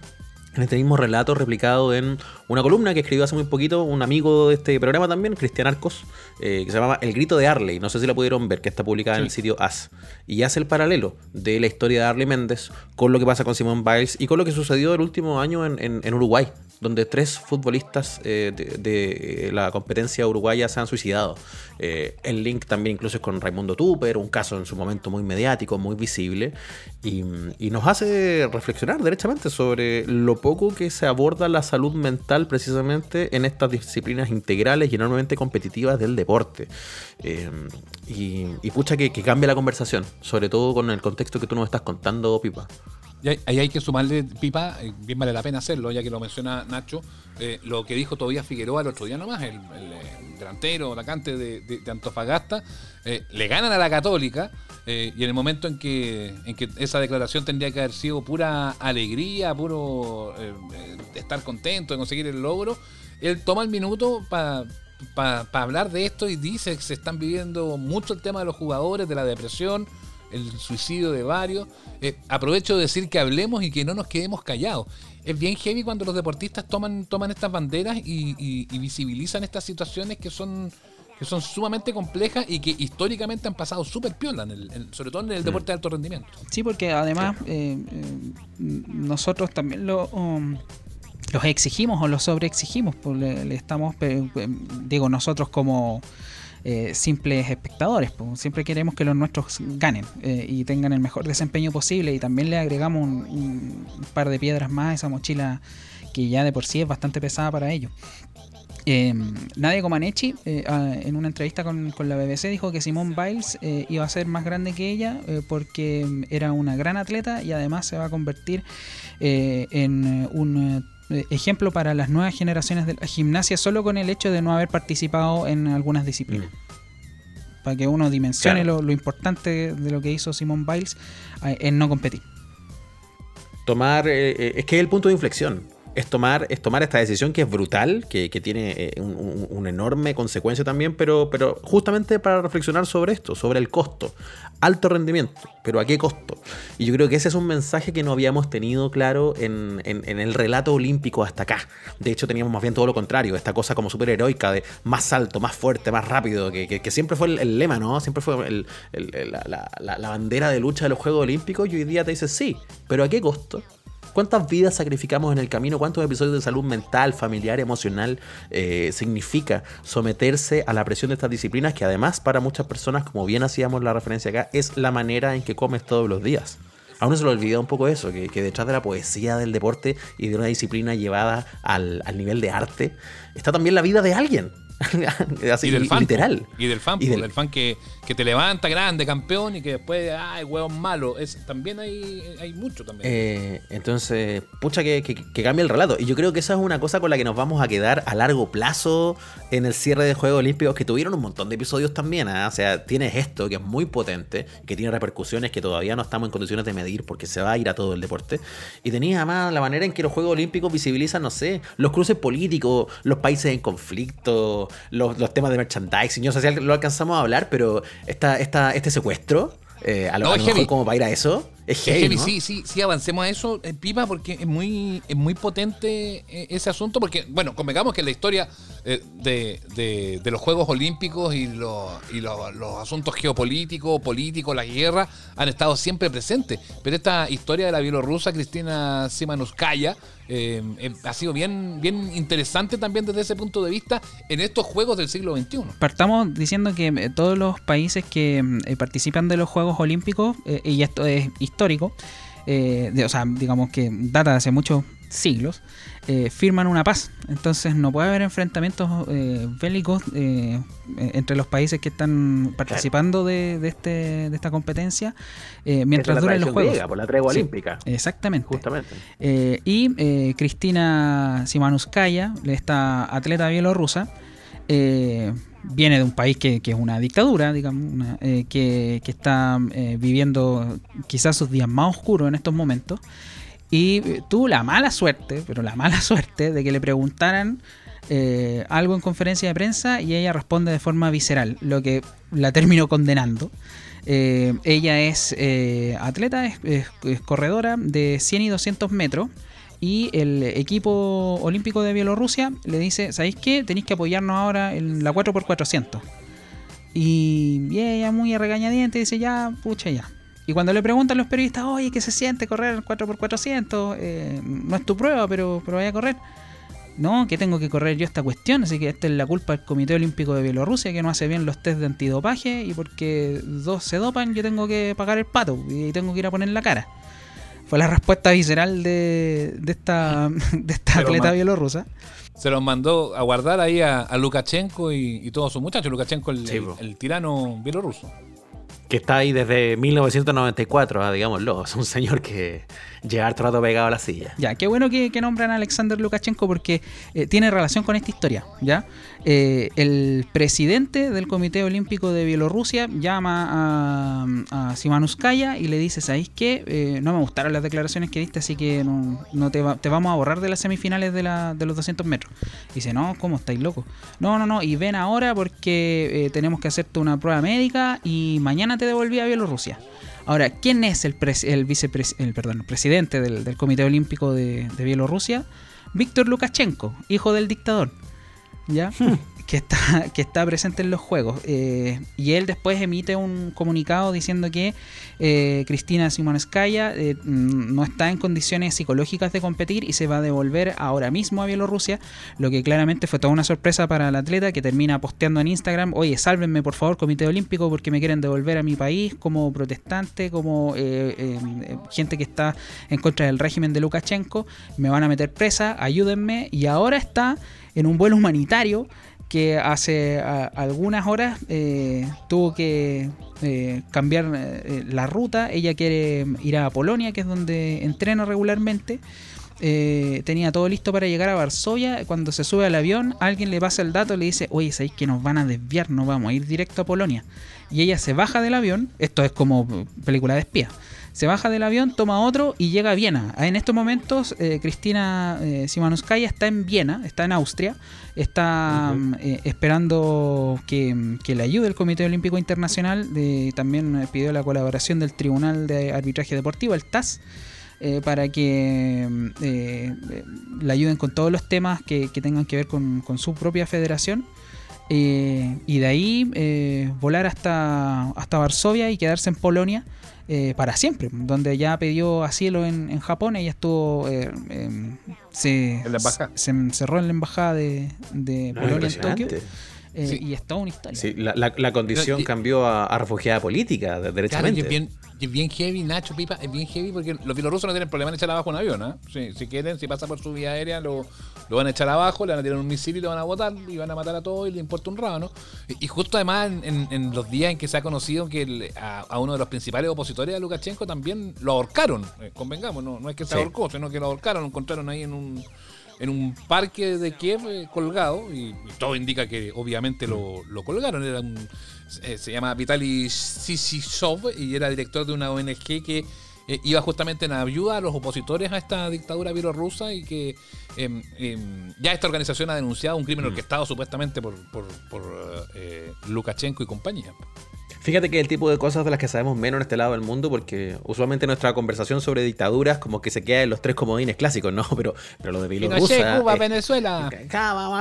en este mismo relato replicado en una columna que escribió hace muy poquito un amigo de este programa también, Cristian Arcos, eh, que se llama El grito de Arley. No sé si la pudieron ver, que está publicada en el sitio As. Y hace el paralelo de la historia de Arley Méndez con lo que pasa con Simón Biles y con lo que sucedió el último año en, en- en Uruguay, donde tres futbolistas eh, de, de la competencia uruguaya se han suicidado. Eh, el link también incluso es con Raimundo Tupper, un caso en su momento muy mediático, muy visible, y, y nos hace reflexionar derechamente sobre lo poco que se aborda la salud mental precisamente en estas disciplinas integrales y enormemente competitivas del deporte. Eh, y, y pucha que, que cambia la conversación, sobre todo con el contexto que tú nos estás contando, Pipa. Y ahí, hay que sumarle, Pipa, eh, bien vale la pena hacerlo, ya que lo menciona Nacho, eh, lo que dijo todavía Figueroa el otro día nomás, el, el, delantero, atacante de, de- Antofagasta, le ganan a la Católica eh, y en el momento en que, en que esa declaración tendría que haber sido pura alegría, puro eh, eh, estar contento de conseguir el logro, él toma el minuto para hablar de esto y dice que se están viviendo mucho el tema de los jugadores, de la depresión, el suicidio de varios. Eh, aprovecho de decir que hablemos y que no nos quedemos callados. Es bien heavy cuando los deportistas toman, toman estas banderas y, y- y visibilizan estas situaciones que son que son sumamente complejas y que históricamente han pasado súper piola, en el- en- sobre todo en el deporte de alto rendimiento. Sí, porque además eh, eh, nosotros también lo, um, los exigimos o los sobreexigimos. Pues le, le estamos, digo, nosotros como eh, simples espectadores, pues, siempre queremos que los nuestros ganen eh, y tengan el mejor desempeño posible y también le agregamos un, un par de piedras más a esa mochila que ya de por sí es bastante pesada para ellos. Eh, Nadia Comaneci, eh, ah, en una entrevista con, con la BBC, dijo que Simone Biles eh, iba a ser más grande que ella eh, porque mm, era una gran atleta y además se va a convertir en un ejemplo para las nuevas generaciones de la gimnasia solo con el hecho de no haber participado en algunas disciplinas. Para que uno dimensione Claro. lo, lo importante de lo que hizo Simone Biles en no competir. tomar es que es el punto de inflexión es tomar es tomar esta decisión que es brutal que, que tiene eh, un, un- una enorme consecuencia también pero pero justamente para reflexionar sobre esto sobre el costo. Alto rendimiento pero a qué costo y yo creo que ese es un mensaje que no habíamos tenido claro en, en- el relato olímpico hasta acá. De hecho teníamos más bien todo lo contrario esta cosa como súper heroica de más alto más fuerte más rápido que, que- siempre fue el, lema no siempre fue el- el- la, la- la- bandera de lucha de los Juegos Olímpicos y hoy día te dice sí pero a qué costo ¿Cuántas vidas sacrificamos en el camino? ¿Cuántos episodios de salud mental, familiar, emocional eh, significa someterse a la presión de estas disciplinas que además para muchas personas, como bien hacíamos la referencia acá, es la manera en que comes todos los días? A uno se le olvida un poco eso, que, que detrás de la poesía del deporte y de una disciplina llevada al, al nivel de arte, está también la vida de alguien. Así, y del fan. literal. Y del fan, Y del- del fan que, que te levanta grande, campeón, y que después, ay, huevón malo. Es, también hay, hay mucho también. Eh, entonces, pucha que, que, cambia el relato. Y yo creo que esa es una cosa con la que nos vamos a quedar a largo plazo en el cierre de Juegos Olímpicos, que tuvieron un montón de episodios también. ¿ah? O sea, tienes esto que es muy potente, que tiene repercusiones que todavía no estamos en condiciones de medir porque se va a ir a todo el deporte. Y tenías además la manera en que los Juegos Olímpicos visibilizan, no sé, los cruces políticos, los países en conflicto, los, los temas de merchandising. Yo no sé si lo alcanzamos a hablar, pero esta, esta, este secuestro, eh, a lo, No, a lo mejor como para ir a eso. Es Es heavy, heavy, ¿no? sí, sí, sí, avancemos a eso, eh, Pipa, porque es muy, es muy potente eh, ese asunto, porque, bueno, convengamos que la historia eh, de, de- de los Juegos Olímpicos y, los, y los, los asuntos geopolíticos, políticos, la guerra, han estado siempre presentes. Pero esta historia de la bielorrusa Cristina Simanuskaya eh, eh, ha sido bien, bien interesante también desde ese punto de vista en estos Juegos del siglo XXI. Partamos diciendo que eh, todos los países que mm, eh, participan de los Juegos Olímpicos, eh, y esto es histórico, eh, de- o sea, digamos que data de hace muchos siglos, eh, firman una paz. Entonces no puede haber enfrentamientos eh, bélicos eh, entre los países que están participando de, de este, de esta competencia mientras duran los Juegos. por la tregua Sí. olímpica, Exactamente. justamente. Y eh, Cristina Simanuskaya, esta atleta bielorrusa, eh, viene de un país que, que es una dictadura, digamos, eh, que, que está eh, viviendo quizás sus días más oscuros en estos momentos. Y eh, tuvo la mala suerte, pero la mala suerte de que le preguntaran algo en conferencia de prensa y ella responde de forma visceral, lo que la terminó condenando. Ella es atleta, es, es- es corredora de 100 y 200 metros. Y el equipo olímpico de Bielorrusia le dice, ¿sabéis qué? Tenéis que apoyarnos ahora en la 4x400. Y, y ella muy regañadiente dice, ya, pucha, ya. Y cuando le preguntan los periodistas, oye, ¿qué se siente correr el 4x400? Eh, no es tu prueba, pero, pero vaya a correr. No, que tengo que correr yo esta cuestión, así que esta es la culpa del Comité Olímpico de Bielorrusia, que no hace bien los test de antidopaje, y porque dos se dopan, yo tengo que pagar el pato, y tengo que ir a poner la cara. Fue la respuesta visceral de, de esta, de esta atleta bielorrusa. Se los mandó a guardar ahí a, a Lukashenko y, y todos sus muchachos. Lukashenko, el, Sí, el- tirano bielorruso. Que está ahí desde 1994, ah, digámoslo. Es un señor que lleva harto rato pegado a la silla. Ya, qué bueno que, nombran a Alexander Lukashenko porque eh, tiene relación con esta historia, ¿ya? Eh, el presidente del Comité Olímpico de Bielorrusia llama a, a Simanuskaya y le dice, ¿sabéis qué? Eh, no me gustaron las declaraciones que diste, así que no, no te, te vamos a borrar de las semifinales de, la- de los 200 metros. Y dice, no, ¿cómo estáis locos? No, no, no, y ven ahora porque eh, tenemos que hacerte una prueba médica y mañana te devolví a Bielorrusia. Ahora, ¿quién es el, el, el, perdón, presidente del, del Comité Olímpico de, de Bielorrusia? Víctor Lukashenko, hijo del dictador. ¿Ya? que, está, que está presente en los juegos. Eh, y él después emite un comunicado diciendo que eh, Cristina Simonskaya eh, mm, no está en condiciones psicológicas de competir y se va a devolver ahora mismo a Bielorrusia, lo que claramente fue toda una sorpresa para el atleta que termina posteando en Instagram, oye, sálvenme por favor Comité Olímpico porque me quieren devolver a mi país como protestante, como gente que está en contra del régimen de Lukashenko, me van a meter presa, ayúdenme y ahora está en un vuelo humanitario que hace algunas horas eh, tuvo que eh, cambiar eh, la ruta. Ella quiere ir a Polonia, que es donde entrena regularmente. Tenía todo listo para llegar a Varsovia. Cuando se sube al avión, alguien le pasa el dato y le dice: Oye, ¿sabéis que nos van a desviar? No vamos a ir directo a Polonia. Y ella se baja del avión. Esto es como película de espía. Se baja del avión, toma otro y llega a Viena. En estos momentos, eh, Cristina eh, Simanuskaya está en Viena, está en Austria, está mm, eh, esperando que, que le ayude el Comité Olímpico Internacional. De, también eh, pidió la colaboración del Tribunal de Arbitraje Deportivo, el TAS, eh, para que mm, eh, le ayuden con todos los temas que, que tengan que ver con, con su propia federación. Eh, y de ahí eh, volar hasta, hasta Varsovia y quedarse en Polonia eh, para siempre, donde ya pidió asilo en, en Japón, ella estuvo, eh, em, se, En la embajada. se encerró en la embajada de, de No, Polonia en Tokio eh, Sí. y es toda una historia. Sí, la, la- la condición Pero, y- cambió a, a refugiada política, de- Claro, y derechamente. es bien, y es bien heavy, Nacho Pipa, es bien heavy porque los bielorrusos no tienen problema en echar abajo un avión, ¿ah? Si, si quieren, si pasa por su vía aérea, lo, lo van a echar abajo, le van a tirar un misil y lo van a botar y van a matar a todos y le importa un rábano. Y, y justo además en, en- en los días en que se ha conocido que el- a, a uno de los principales opositores a Lukashenko también lo ahorcaron, eh, convengamos, no, no es que se Sí. ahorcó, sino que lo ahorcaron, lo encontraron ahí en un en un parque de Kiev eh, colgado y, todo indica que obviamente lo, lo colgaron. Era un, se llama Vitaly Sisisov y era director de una ONG que eh, iba justamente en ayuda a los opositores a esta dictadura bielorrusa y que em, em, ya esta organización ha denunciado un crimen orquestado supuestamente por, por, por, eh, Lukashenko y compañía. Fíjate que el tipo de cosas de las que sabemos menos en este lado del mundo, porque usualmente nuestra conversación sobre dictaduras como que se queda en los tres comodines clásicos, ¿no? Pero, pero lo de Bielorrusia... Pinochet, Cuba, eh, Venezuela.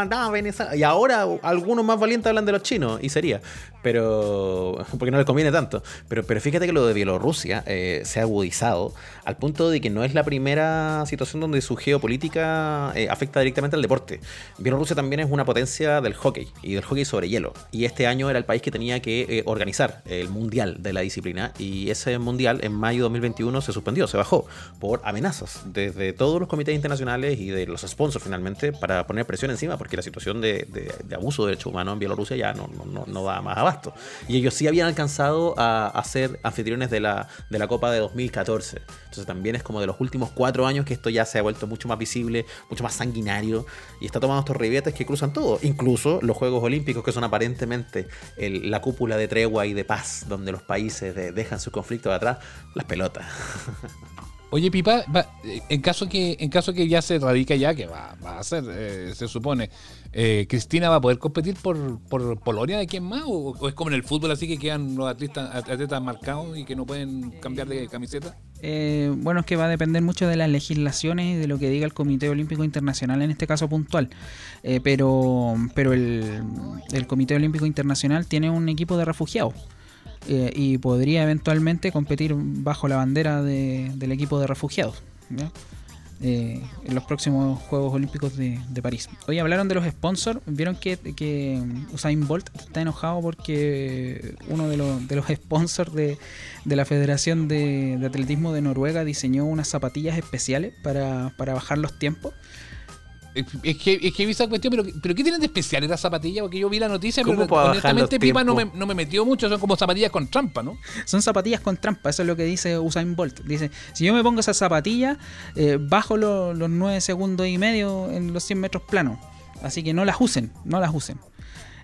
No, Venezuela. Y ahora algunos más valientes hablan de los chinos, y sería. Pero. Porque no les conviene tanto. Pero, pero fíjate que lo de Bielorrusia eh, se ha agudizado al punto de que no es la primera situación donde su geopolítica eh, afecta directamente al deporte. Bielorrusia también es una potencia del hockey y del hockey sobre hielo. Y este año era el país que tenía que eh, organizar el mundial de la disciplina. Y ese mundial en mayo de 2021 se suspendió, se bajó por amenazas desde todos los comités internacionales y de los sponsors finalmente para poner presión encima porque la situación de, de- de abuso de derechos humanos en Bielorrusia ya no, da más abasto. Y ellos sí habían alcanzado a, a ser anfitriones de la, de la Copa de 2014. Entonces también es como de los últimos cuatro años que esto ya se ha vuelto mucho más visible, mucho más sanguinario y está tomando estos ribetes que cruzan todo. Incluso los Juegos Olímpicos que son aparentemente el- la cúpula de tregua y de paz donde los países de- dejan sus conflictos atrás, las pelotas. Oye, Pipa, eh, en caso que en caso que ya se radica ya, que va, va a ser, eh, se supone, eh, ¿Cristina va a poder competir por, por Polonia de quién más? ¿O, es como en el fútbol así que quedan los atletas, atletas marcados y que no pueden cambiar de camiseta? Eh, bueno, es que va a depender mucho de las legislaciones y de lo que diga el Comité Olímpico Internacional en este caso puntual. Eh, pero pero el Comité Olímpico Internacional tiene un equipo de refugiados eh, y podría eventualmente competir bajo la bandera de- del equipo de refugiados. Eh, en los próximos Juegos Olímpicos de, París. Hoy hablaron de los sponsors. Vieron que, que Usain Bolt está enojado porque uno de los, de los sponsors de, de la Federación de, de Atletismo de Noruega diseñó unas zapatillas especiales para, para bajar los tiempos. Es que, es que vi esa cuestión, pero, pero ¿qué tienen de especial esas zapatillas? Porque yo vi la noticia, ¿Cómo pero honestamente Pipa no me, no me metió mucho, son como zapatillas con trampa, ¿no? Son zapatillas con trampa, eso es lo que dice Usain Bolt. Dice, si yo me pongo esas zapatillas, eh, bajo lo- los 9 segundos y medio en los 100 metros planos. Así que no las usen, no las usen.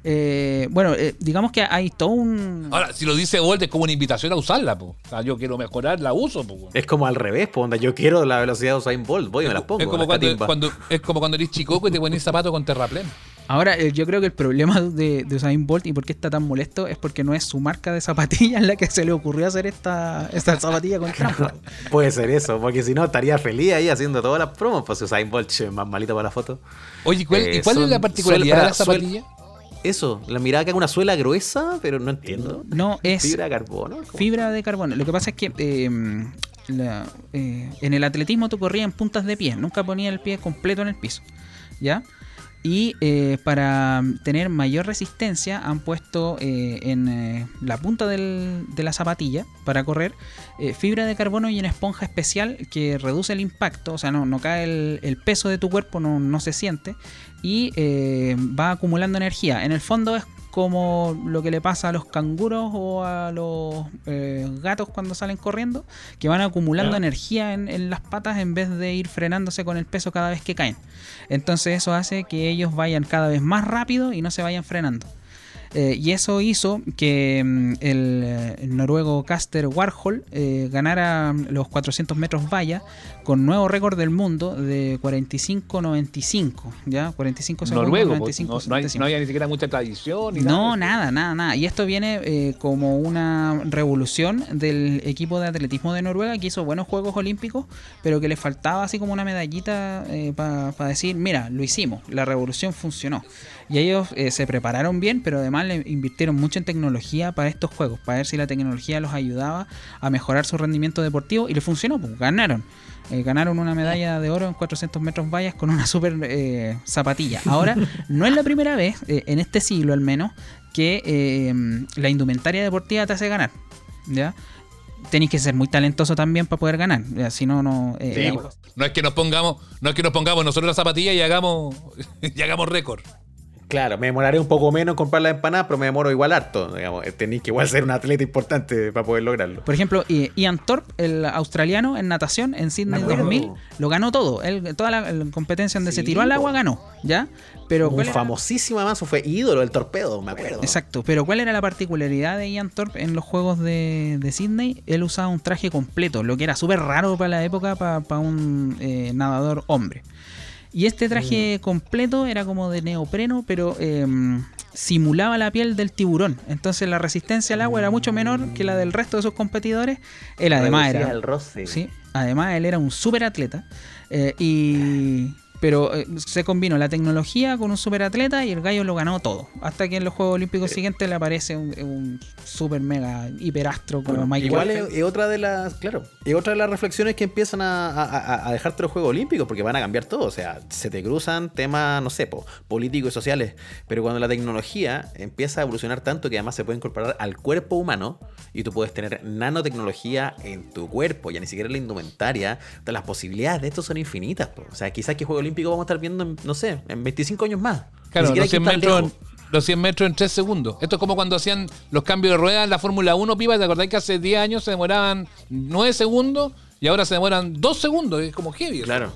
Eh, bueno, eh, digamos que hay todo un... Ahora, si lo dice Bolt es como una invitación a usarla, po. O sea, yo quiero mejorar, la uso, po. Es como al revés, onda, yo quiero la velocidad de Usain Bolt, voy y me las pongo. es, como cuando, cuando- es como cuando eres chicoco y te pones zapatos con terraplén. Ahora, eh, yo creo que el problema de, de Usain Bolt y por qué está tan molesto es porque no es su marca de zapatillas la que se le ocurrió hacer esta, esta zapatilla con trampa. Puede ser eso, porque si no estaría feliz ahí haciendo todas las promos, pues Usain Bolt che, más malito para la foto. Oye, ¿cuál, Eh, ¿y cuál es la particularidad de la zapatilla? Eso, la mirada que haga una suela gruesa, pero no entiendo. No, es Fibra de carbono. fibra de carbono. Lo que pasa es que eh, la- eh, en el atletismo tú corrías en puntas de pie, nunca ponías el pie completo en el piso. ¿Ya? Y eh, para tener mayor resistencia han puesto eh, en eh, la punta de la zapatilla para correr eh, fibra de carbono y una esponja especial que reduce el impacto, o sea, no, no cae el, el peso de tu cuerpo, no, no se siente y eh, va acumulando energía. En el fondo es como lo que le pasa a los canguros o a los eh, gatos cuando salen corriendo, que van acumulando energía en, en las patas en vez de ir frenándose con el peso cada vez que caen. Entonces eso hace que ellos vayan cada vez más rápido y no se vayan frenando. Eh, y eso hizo que mm, el, eh, el noruego Caster Warhol eh, ganara mm, los 400 metros valla con nuevo récord del mundo de 45.95, ¿ya? 45 segundos, Noruego, po. 95, no, no, hay- 75. no había ni siquiera mucha tradición. Ni No, nada. nada, nada, nada. Y esto viene eh, como una revolución del equipo de atletismo de Noruega que hizo buenos Juegos Olímpicos, pero que le faltaba así como una medallita para decir, mira, lo hicimos, la revolución funcionó. Y ellos eh, se prepararon bien, pero además le invirtieron mucho en tecnología para estos Juegos, para ver si la tecnología los ayudaba a mejorar su rendimiento deportivo y le funcionó, pues ganaron. Eh, ganaron una medalla de oro en 400 metros vallas con una super eh, zapatilla. Ahora, no es la primera vez, eh, en este siglo al menos, que la indumentaria deportiva te hace ganar. ¿Ya? Tenéis que ser muy talentoso también para poder ganar. Si no, no. eh, Sí, no es que nos pongamos, no es que nos pongamos nosotros la zapatilla y hagamos, y hagamos récord. Claro, me demoraré un poco menos en comprar las empanadas, pero me demoro igual harto. Digamos, tenéis que igual ser un atleta importante para poder lograrlo. Por ejemplo, i- Ian Thorpe, el australiano en natación en Sydney Me acuerdo. 2000, lo ganó todo. Él, toda la, la competencia donde se tiró al agua ganó, ¿ya? Pero un ¿cuál era- famosísimo además, fue ídolo del torpedo, me acuerdo. Exacto, pero ¿cuál era la particularidad de Ian Thorpe en los juegos de, de Sydney? Él usaba un traje completo, lo que era súper raro para la época para un eh, nadador hombre. Y este traje completo era como de neopreno, pero eh, simulaba la piel del tiburón. Entonces la resistencia al agua era mucho menor que la del resto de sus competidores. Él además era... el roce. Sí, además él era un súper atleta. eh, y. Pero eh, se combinó la tecnología con un super atleta y el gallo lo ganó todo. Hasta que en los Juegos Olímpicos siguientes le aparece un, un super mega hiperastro como Bueno, Michael igual es, es otra de las, claro, es otra de las reflexiones que empiezan a, a- a- dejarte los Juegos Olímpicos, porque van a cambiar todo. O sea, se te cruzan temas, no sé, po, políticos y sociales. Pero cuando la tecnología empieza a evolucionar tanto que además se puede incorporar al cuerpo humano y tú puedes tener nanotecnología en tu cuerpo, ya ni siquiera en la indumentaria, las posibilidades de esto son infinitas. po. O sea, quizás que Juego Olímpico vamos a estar viendo, en, no sé, en 25 años más. Claro, los 100, hay que ir tan metros, lejos. los 100 metros en 3 segundos. Esto es como cuando hacían los cambios de ruedas en la Fórmula 1, piba. ¿Te acordás que hace 10 años se demoraban 9 segundos y ahora se demoran 2 segundos? Es como heavy. Claro.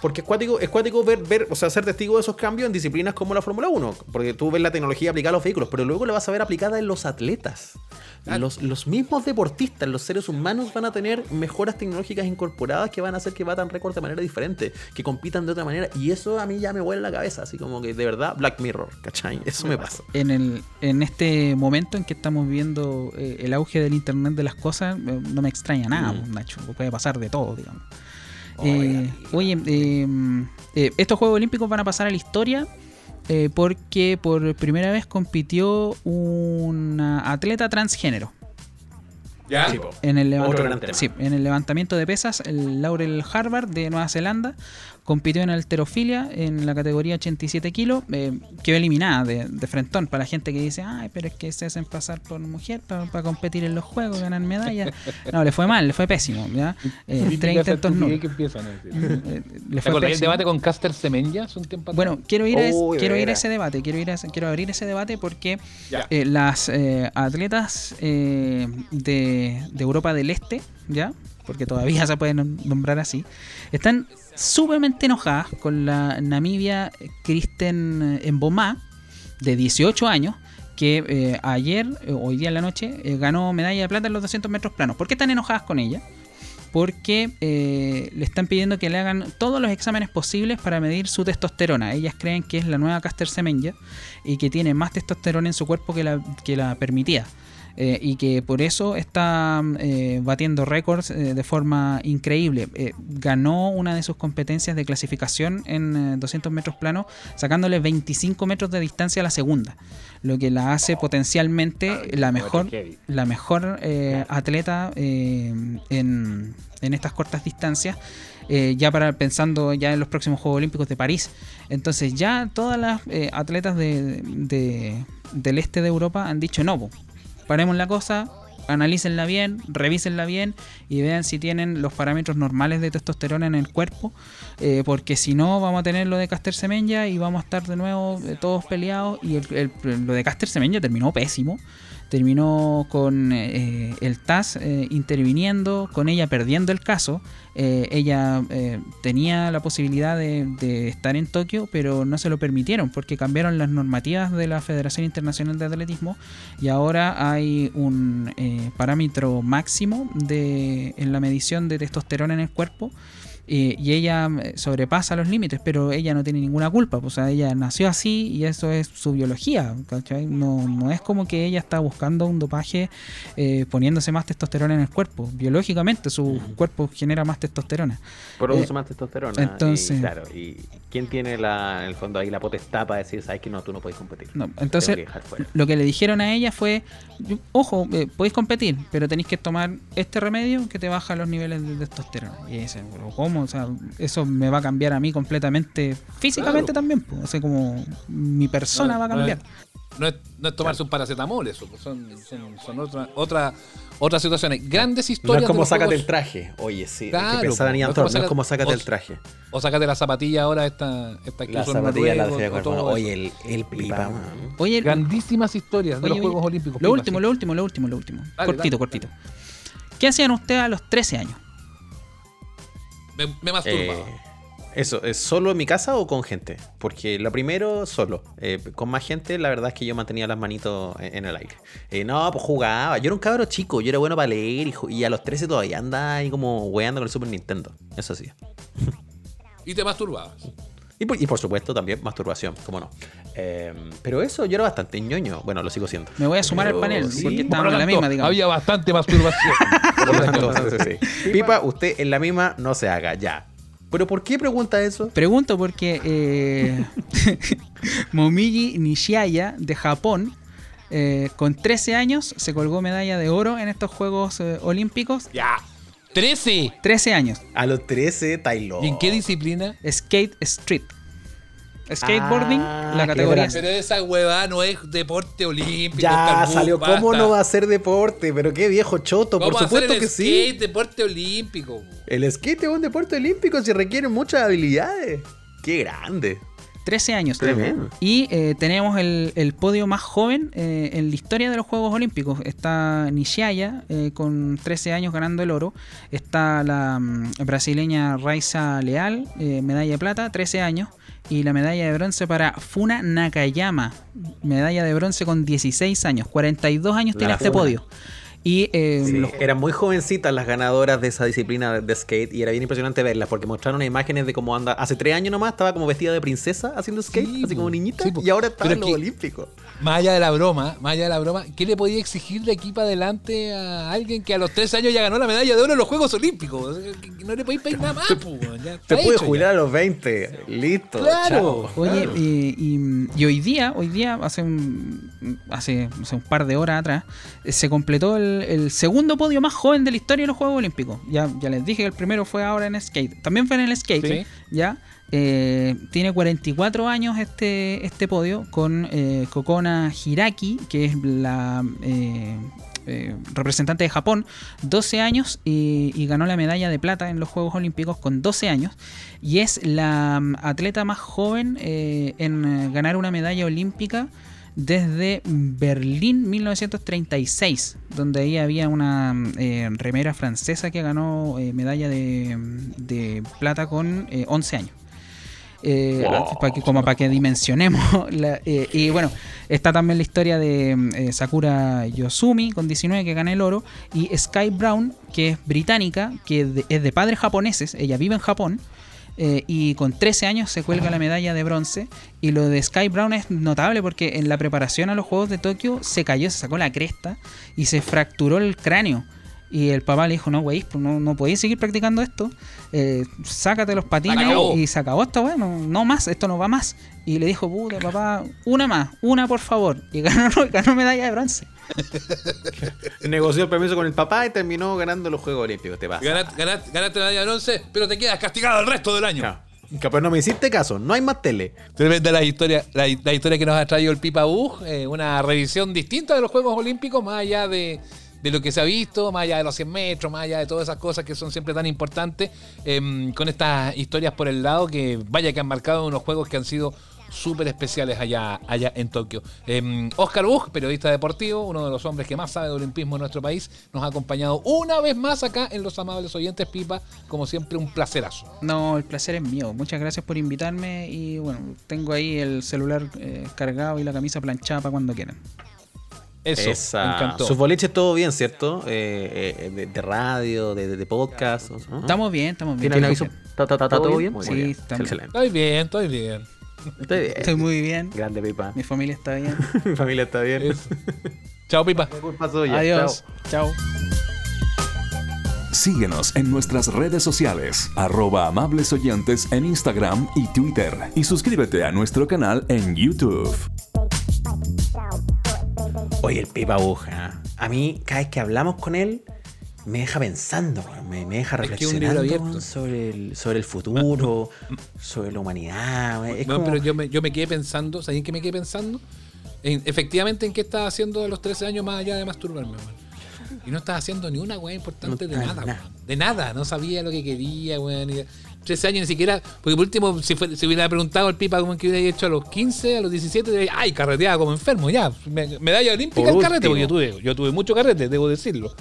Porque es cuático, es cuático ver, ver, o sea, ser testigo de esos cambios en disciplinas como la Fórmula 1. Porque tú ves la tecnología aplicada a los vehículos, pero luego la vas a ver aplicada en los atletas. Los, los mismos deportistas, los seres humanos van a tener mejoras tecnológicas incorporadas que van a hacer que batan récords de manera diferente, que compitan de otra manera. Y eso a mí ya me vuela la cabeza, así como que de verdad, Black Mirror, ¿cachai? Eso me pasa. En, el, en este momento en que estamos viendo eh, el auge del Internet de las cosas, eh, no me extraña nada, Mm. Nacho. Puede pasar de todo, digamos. Eh, oye, eh, estos Juegos Olímpicos van a pasar a la historia eh, porque por primera vez compitió una atleta transgénero. ¿Ya? Sí. En el, levant- Otro gran tema. sí, en el levantamiento de pesas, el Laurel Harvard de Nueva Zelanda compitió en alterofilia en la categoría 87 kilos. eh, quedó eliminada de, de frentón para la gente que dice, ay, pero es que se hacen pasar por mujer para, competir en los juegos, ganar medallas. No, le fue mal, le fue pésimo. ¿ya? Eh, tres intentos nulos. decir. Eh, le ¿Te fue acordás del pésimo. debate con Caster Semenya hace un tiempo? Bueno, quiero ir, a, es- Uy, quiero ir a ese debate, quiero ir a ese- quiero abrir ese debate porque eh, las eh, atletas eh, de, de Europa del Este, ¿ya? Porque todavía se pueden nom- nombrar así, están sumamente enojadas con la Namibia Kristen Mboma, de 18 años, que eh, ayer, eh, hoy día en la noche, eh, ganó medalla de plata en los 200 metros planos. ¿Por qué están enojadas con ella? porque eh, le están pidiendo que le hagan todos los exámenes posibles para medir su testosterona. Ellas creen que es la nueva Caster Semenya y que tiene más testosterona en su cuerpo que la, que la permitía. Eh, y que por eso está eh, batiendo récords eh, de forma increíble. Eh, ganó una de sus competencias de clasificación en eh, 200 metros planos, sacándole 25 metros de distancia a la segunda, lo que la hace potencialmente la mejor, la mejor eh, atleta eh, en, en estas cortas distancias. eh, ya para pensando ya en los próximos Juegos Olímpicos de París. Entonces ya todas las eh, atletas de, de- del este de Europa han dicho no, po, paremos la cosa, analícenla bien, revísenla bien y vean si tienen los parámetros normales de testosterona en el cuerpo, eh, porque si no vamos a tener lo de Caster Semenya y vamos a estar de nuevo eh, todos peleados y el- el- lo de Caster Semenya terminó pésimo. Terminó con eh, el TAS eh, interviniendo, con ella perdiendo el caso. Eh, ella eh, tenía la posibilidad de, de estar en Tokio, pero no se lo permitieron porque cambiaron las normativas de la Federación Internacional de Atletismo y ahora hay un eh, parámetro máximo de, en la medición de testosterona en el cuerpo. Eh, y ella eh, sobrepasa los límites, pero ella no tiene ninguna culpa. O sea, ella nació así y eso es su biología. ¿cachai? No, no es como que ella está buscando un dopaje eh, poniéndose más testosterona en el cuerpo. Biológicamente su cuerpo genera más testosterona. Produce Eh, más testosterona. entonces- Y, claro, ¿y quién tiene la, en el fondo ahí la potestad para decir, sabes que no, tú no puedes competir? No, entonces, que lo que le dijeron a ella fue, ojo, eh, podéis competir, pero tenéis que tomar este remedio que te baja los niveles de testosterona. Y dice, pero ¿cómo? O sea, eso me va a cambiar a mí completamente, físicamente también. pues. O sea, como mi persona va a cambiar. no es, no es tomarse un paracetamol, eso. pues, Son, son, son otra, otra, otras situaciones. Grandes No historias. es como sácate juegos- el traje. Oye, sí. Claro, que en no es como no es como sácate o- el traje. O sácate la zapatilla ahora, esta, esta que La zapatilla la. Oye, el, el pipa. Oye, Grandísimas historias de los oye, Juegos Olímpicos. Lo Pipa, último, sí. lo último, lo último, lo último. Dale, cortito, dale. cortito. ¿Qué hacían ustedes a los 13 años? Me, me masturbaba. Eh, eso, ¿es solo en mi casa o con gente? Porque lo primero, solo. Eh, con más gente, la verdad es que yo mantenía las manitos en, en el aire. Eh, no, pues jugaba. Yo era un cabro chico, yo era bueno para leer y, a los 13 todavía andaba ahí como weando con el Super Nintendo. Eso sí. Y te masturbabas. Y por, y por supuesto también masturbación, cómo no. Eh, pero eso yo era bastante ñoño. Bueno, lo sigo siendo. Me voy a sumar Pero al panel, sí, porque Por estábamos en la misma, digamos. Había bastante masturbación. Por lo tanto, sí, sí, sí. Pipa, usted en la misma no se haga, ya. ¿Pero por qué pregunta eso? Pregunto porque eh, Momiji Nishiaya de Japón, eh, con 13 años, se colgó medalla de oro en estos Juegos eh, Olímpicos. ya. 13. 13 años. A los 13, Tailo. ¿Y en qué disciplina? Skate Street. Skateboarding, Ah, la qué categoría. Pero esa huevada no es deporte olímpico. Ya salió. ¿Cómo basta. no va a ser deporte? Pero qué viejo choto. Por ¿Cómo hacer supuesto el que sí. skate, deporte olímpico. El skate es un deporte olímpico si requiere muchas habilidades. Qué grande. 13 años. Tremendo. Y eh, tenemos el, el podio más joven eh, en la historia de los Juegos Olímpicos. Está Nishiaya eh, con 13 años ganando el oro. Está la mm, brasileña Raiza Leal, eh, medalla de plata, 13 años. Y la medalla de bronce para Funa Nakayama, medalla de bronce con 16 años. 42 años tiene este podio. Y eh, Sí, los- Eran muy jovencitas las ganadoras de esa disciplina de, skate y era bien impresionante verlas porque mostraron imágenes de cómo anda. Hace tres años nomás estaba como vestida de princesa haciendo skate, Sí, así como niñita, Sí, y ahora está en los que- olímpicos. Más allá de la broma, más allá de la broma, ¿qué le podía exigir de aquí para adelante a alguien que a los 13 años ya ganó la medalla de oro en los Juegos Olímpicos? No le podéis pedir nada más, po, ya está Te puedes jubilar ya. a los 20. Listo. Claro. chao. Oye, y, y- y hoy día, hoy día, hace un, hace, no sé, un par de horas atrás, eh, se completó el, el segundo podio más joven de la historia de los Juegos Olímpicos. Ya, ya les dije que el primero fue ahora en skate. También fue en el skate, Sí. ya. Eh, tiene 44 años este, este podio con eh, Kokona Hiraki, que es la eh, eh, representante de Japón, 12 años y, y ganó la medalla de plata en los Juegos Olímpicos con 12 años. Y es la mm, atleta más joven eh, en eh, ganar una medalla olímpica desde Berlín 1936, donde ahí había una eh, remera francesa que ganó eh, medalla de, de plata con eh, 11 años. Eh, pa' que- como para que dimensionemos. la- eh, y bueno, está también la historia de eh, Sakura Yosumi con 19 que gana el oro. Y Sky Brown, que es británica, que de- es de padres japoneses, ella vive en Japón. Eh, y con 13 años se cuelga la medalla de bronce. Y lo de Sky Brown es notable porque en la preparación a los Juegos de Tokio se cayó, se sacó la cresta y se fracturó el cráneo. Y el papá le dijo, no, güey, pues no, no podéis seguir practicando esto. Eh, sácate los patines acabó. y se acabó esto, bueno, no más, esto no va más. Y le dijo, puta, papá, una más, una por favor. Y ganó, ganó medalla de bronce. Negoció el permiso con el papá y terminó ganando los Juegos Olímpicos. Te pasa. Ganaste, ganaste- ganaste la medalla de bronce, pero te quedas castigado el resto del año. Claro. Capaz no me hiciste caso, no hay más tele. Tremenda la historia, la, la historia que nos ha traído el Pipa Bug, eh, una revisión distinta de los Juegos Olímpicos, más allá de, de lo que se ha visto, más allá de los 100 metros, más allá de todas esas cosas que son siempre tan importantes, em, con estas historias por el lado que vaya que han marcado unos juegos que han sido súper especiales allá, allá en Tokio. Em, Oscar Bug, periodista deportivo, uno de los hombres que más sabe de olimpismo en nuestro país, nos ha acompañado una vez más acá en Los Amables Oyentes Pipa, como siempre un placerazo. No, el placer es mío. Muchas gracias por invitarme. Y bueno, tengo ahí el celular eh, cargado y la camisa planchada para cuando quieran. Eso, Esa- me encantó. Sus boliches todo bien, ¿cierto? Eh, eh, de, de radio, de, podcast. ¿no? Estamos bien, estamos bien. ¿Tiene aviso? ¿Está, está- está todo bien? Sí, bien. Excelente. Estoy bien, estoy bien. Estoy bien. Estoy muy bien. Grande, Pipa. Mi familia está bien. Mi familia está bien. Chao, Pipa. Adiós. Chao. Síguenos en nuestras redes sociales, arroba amables oyentes en Instagram y Twitter. Y suscríbete a nuestro canal en YouTube. Oye, el Pipa Buja. A mí, cada vez que hablamos con él, me deja pensando, me, me deja Es que es reflexionando abierto. weón, sobre, el, sobre el futuro, sobre la humanidad. Es No, como- pero yo me, yo me quedé pensando, ¿saben qué me quedé pensando? en- efectivamente, ¿en qué estaba haciendo a los 13 años más allá de masturbarme, weón? Y no estaba haciendo ni una weá importante No de nada, nada. De nada, no sabía lo que quería, weón. Y- 13 años ni siquiera, porque por último, si, fue- si hubiera preguntado al Pipa cómo que hubiera hecho a los 15, a los 17, diría, ay, carreteaba como enfermo, ya. Me- medalla olímpica Por el carrete, porque yo tuve, yo tuve mucho carrete, debo decirlo.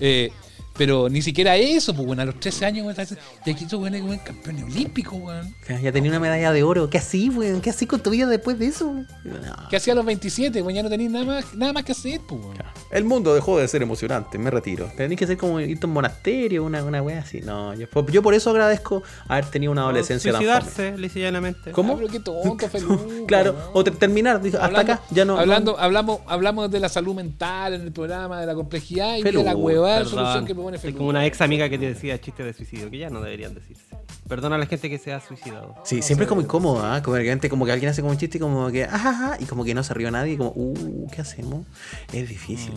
Eh, pero ni siquiera eso, pues bueno, a los 13 años, weón, y aquí estos weones, weón, campeones olímpicos, weón. Ya tenía una medalla de oro. ¿Qué así, weón? ¿Qué así con tu vida después de eso? No. ¿Qué hacía a los 27? Weón, ya no tenías nada más, nada más que hacer, pues, weón. El mundo dejó de ser emocionante, me retiro. Tenés que ser como irte a un monasterio, una, una wea así. No, yo, yo por eso agradezco haber tenido una adolescencia tan fome. Suicidarse, y llanamente. ¿Cómo? Ah, pero qué tonto, Feluca, Claro, weón. o te- terminar, dijo, hasta Hablando- acá, ya no. Hablando, hablamos, hablamos de la salud mental en el programa, de la complejidad y de Feluca, la huevada de Perdón. solución que Soy Feluca. como una ex amiga que te decía chistes de suicidio, que ya no deberían decirse. Perdona a la gente que se ha suicidado. Sí, siempre es como incómodo, ¿ah? Como, repente como que alguien hace como un chiste y como que, ajá, y como que no se rió nadie, y como, uh, ¿qué hacemos? Es difícil.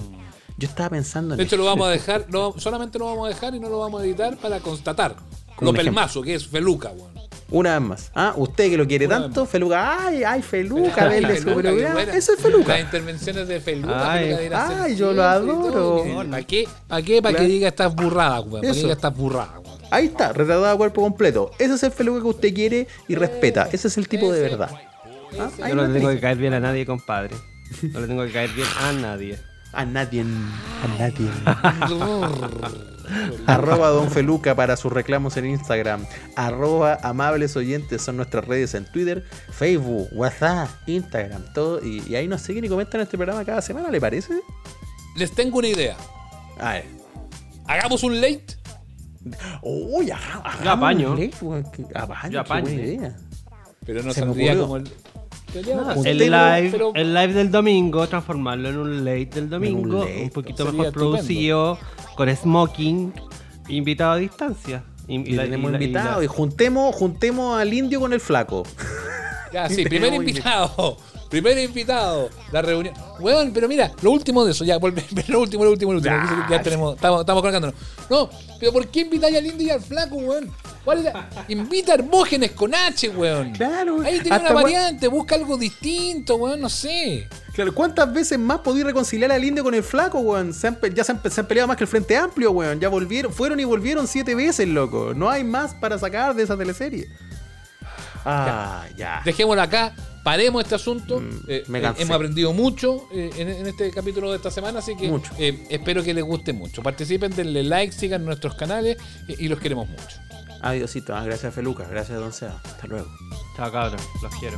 Yo estaba pensando en De hecho, eso. lo vamos a dejar, lo- solamente lo vamos a dejar y no lo vamos a editar para constatar Como lo pelmazo que es Feluca, weón. Una vez más. Ah, usted que lo quiere Una tanto, Feluca, ay, ay, Feluca, verle su programa. Eso es Feluca. Las intervenciones de Feluca. Ay, Feluca ay, yo lo adoro. ¿Para qué? ¿Para qué? Para Claro. que diga estas burradas, weón. Para que diga estas burradas, weón. Ahí está, retratado a cuerpo completo. Ese es el Feluca que usted quiere y respeta. Ese es el tipo de verdad. Ah, Yo no le tengo que caer bien a nadie, compadre. No le tengo que caer bien a nadie. A nadie. A nadie. Arroba Don Feluca para sus reclamos en Instagram. Arroba Amables Oyentes son nuestras redes en Twitter, Facebook, WhatsApp, Instagram, todo. Y, y ahí nos siguen y comentan este programa cada semana, ¿le parece? Les tengo una idea. A ver. Hagamos un late. Uy, haga- hagamos un late, apaño, qué buena idea. Pero no Se me saldría como el. No, el live, pero- el live del domingo, transformarlo en un late del domingo, un, late, poquito mejor estupendo. producido, con smoking, invitado a distancia. Y, la- tenemos y la- y invitados. la- Y, juntemos, juntemos al indio con el flaco. Ya, sí, primer invi- invitado. Primer invitado. La reunión. Weón, pero mira, lo último de eso, ya, lo último, lo último, lo último. Ya, Ya, tenemos, estamos, estamos colocándonos. No, pero ¿por qué invitáis al indio y al flaco, weón? ¿Cuál es la- Invita a Hermógenes con H, weón. Claro, Ahí tiene una variante, busca algo distinto, weón, no sé. Claro, ¿cuántas veces más podí reconciliar al indio con el flaco, weón? Se han pe- ya se han, se han peleado más que el Frente Amplio, weón. Ya volvieron, fueron y volvieron siete veces, loco. No hay más para sacar de esa teleserie. Ah, ya. Dejémoslo acá, paremos este asunto. Mm, Eh, me eh, hemos aprendido mucho eh, en, en este capítulo de esta semana, así que Mucho. eh, espero que les guste mucho. Participen, denle like, sigan nuestros canales eh, y los queremos mucho. Adiosito. Ah, gracias, Feluca. Gracias, Don Seba. Hasta luego. Chao, cabros, los quiero.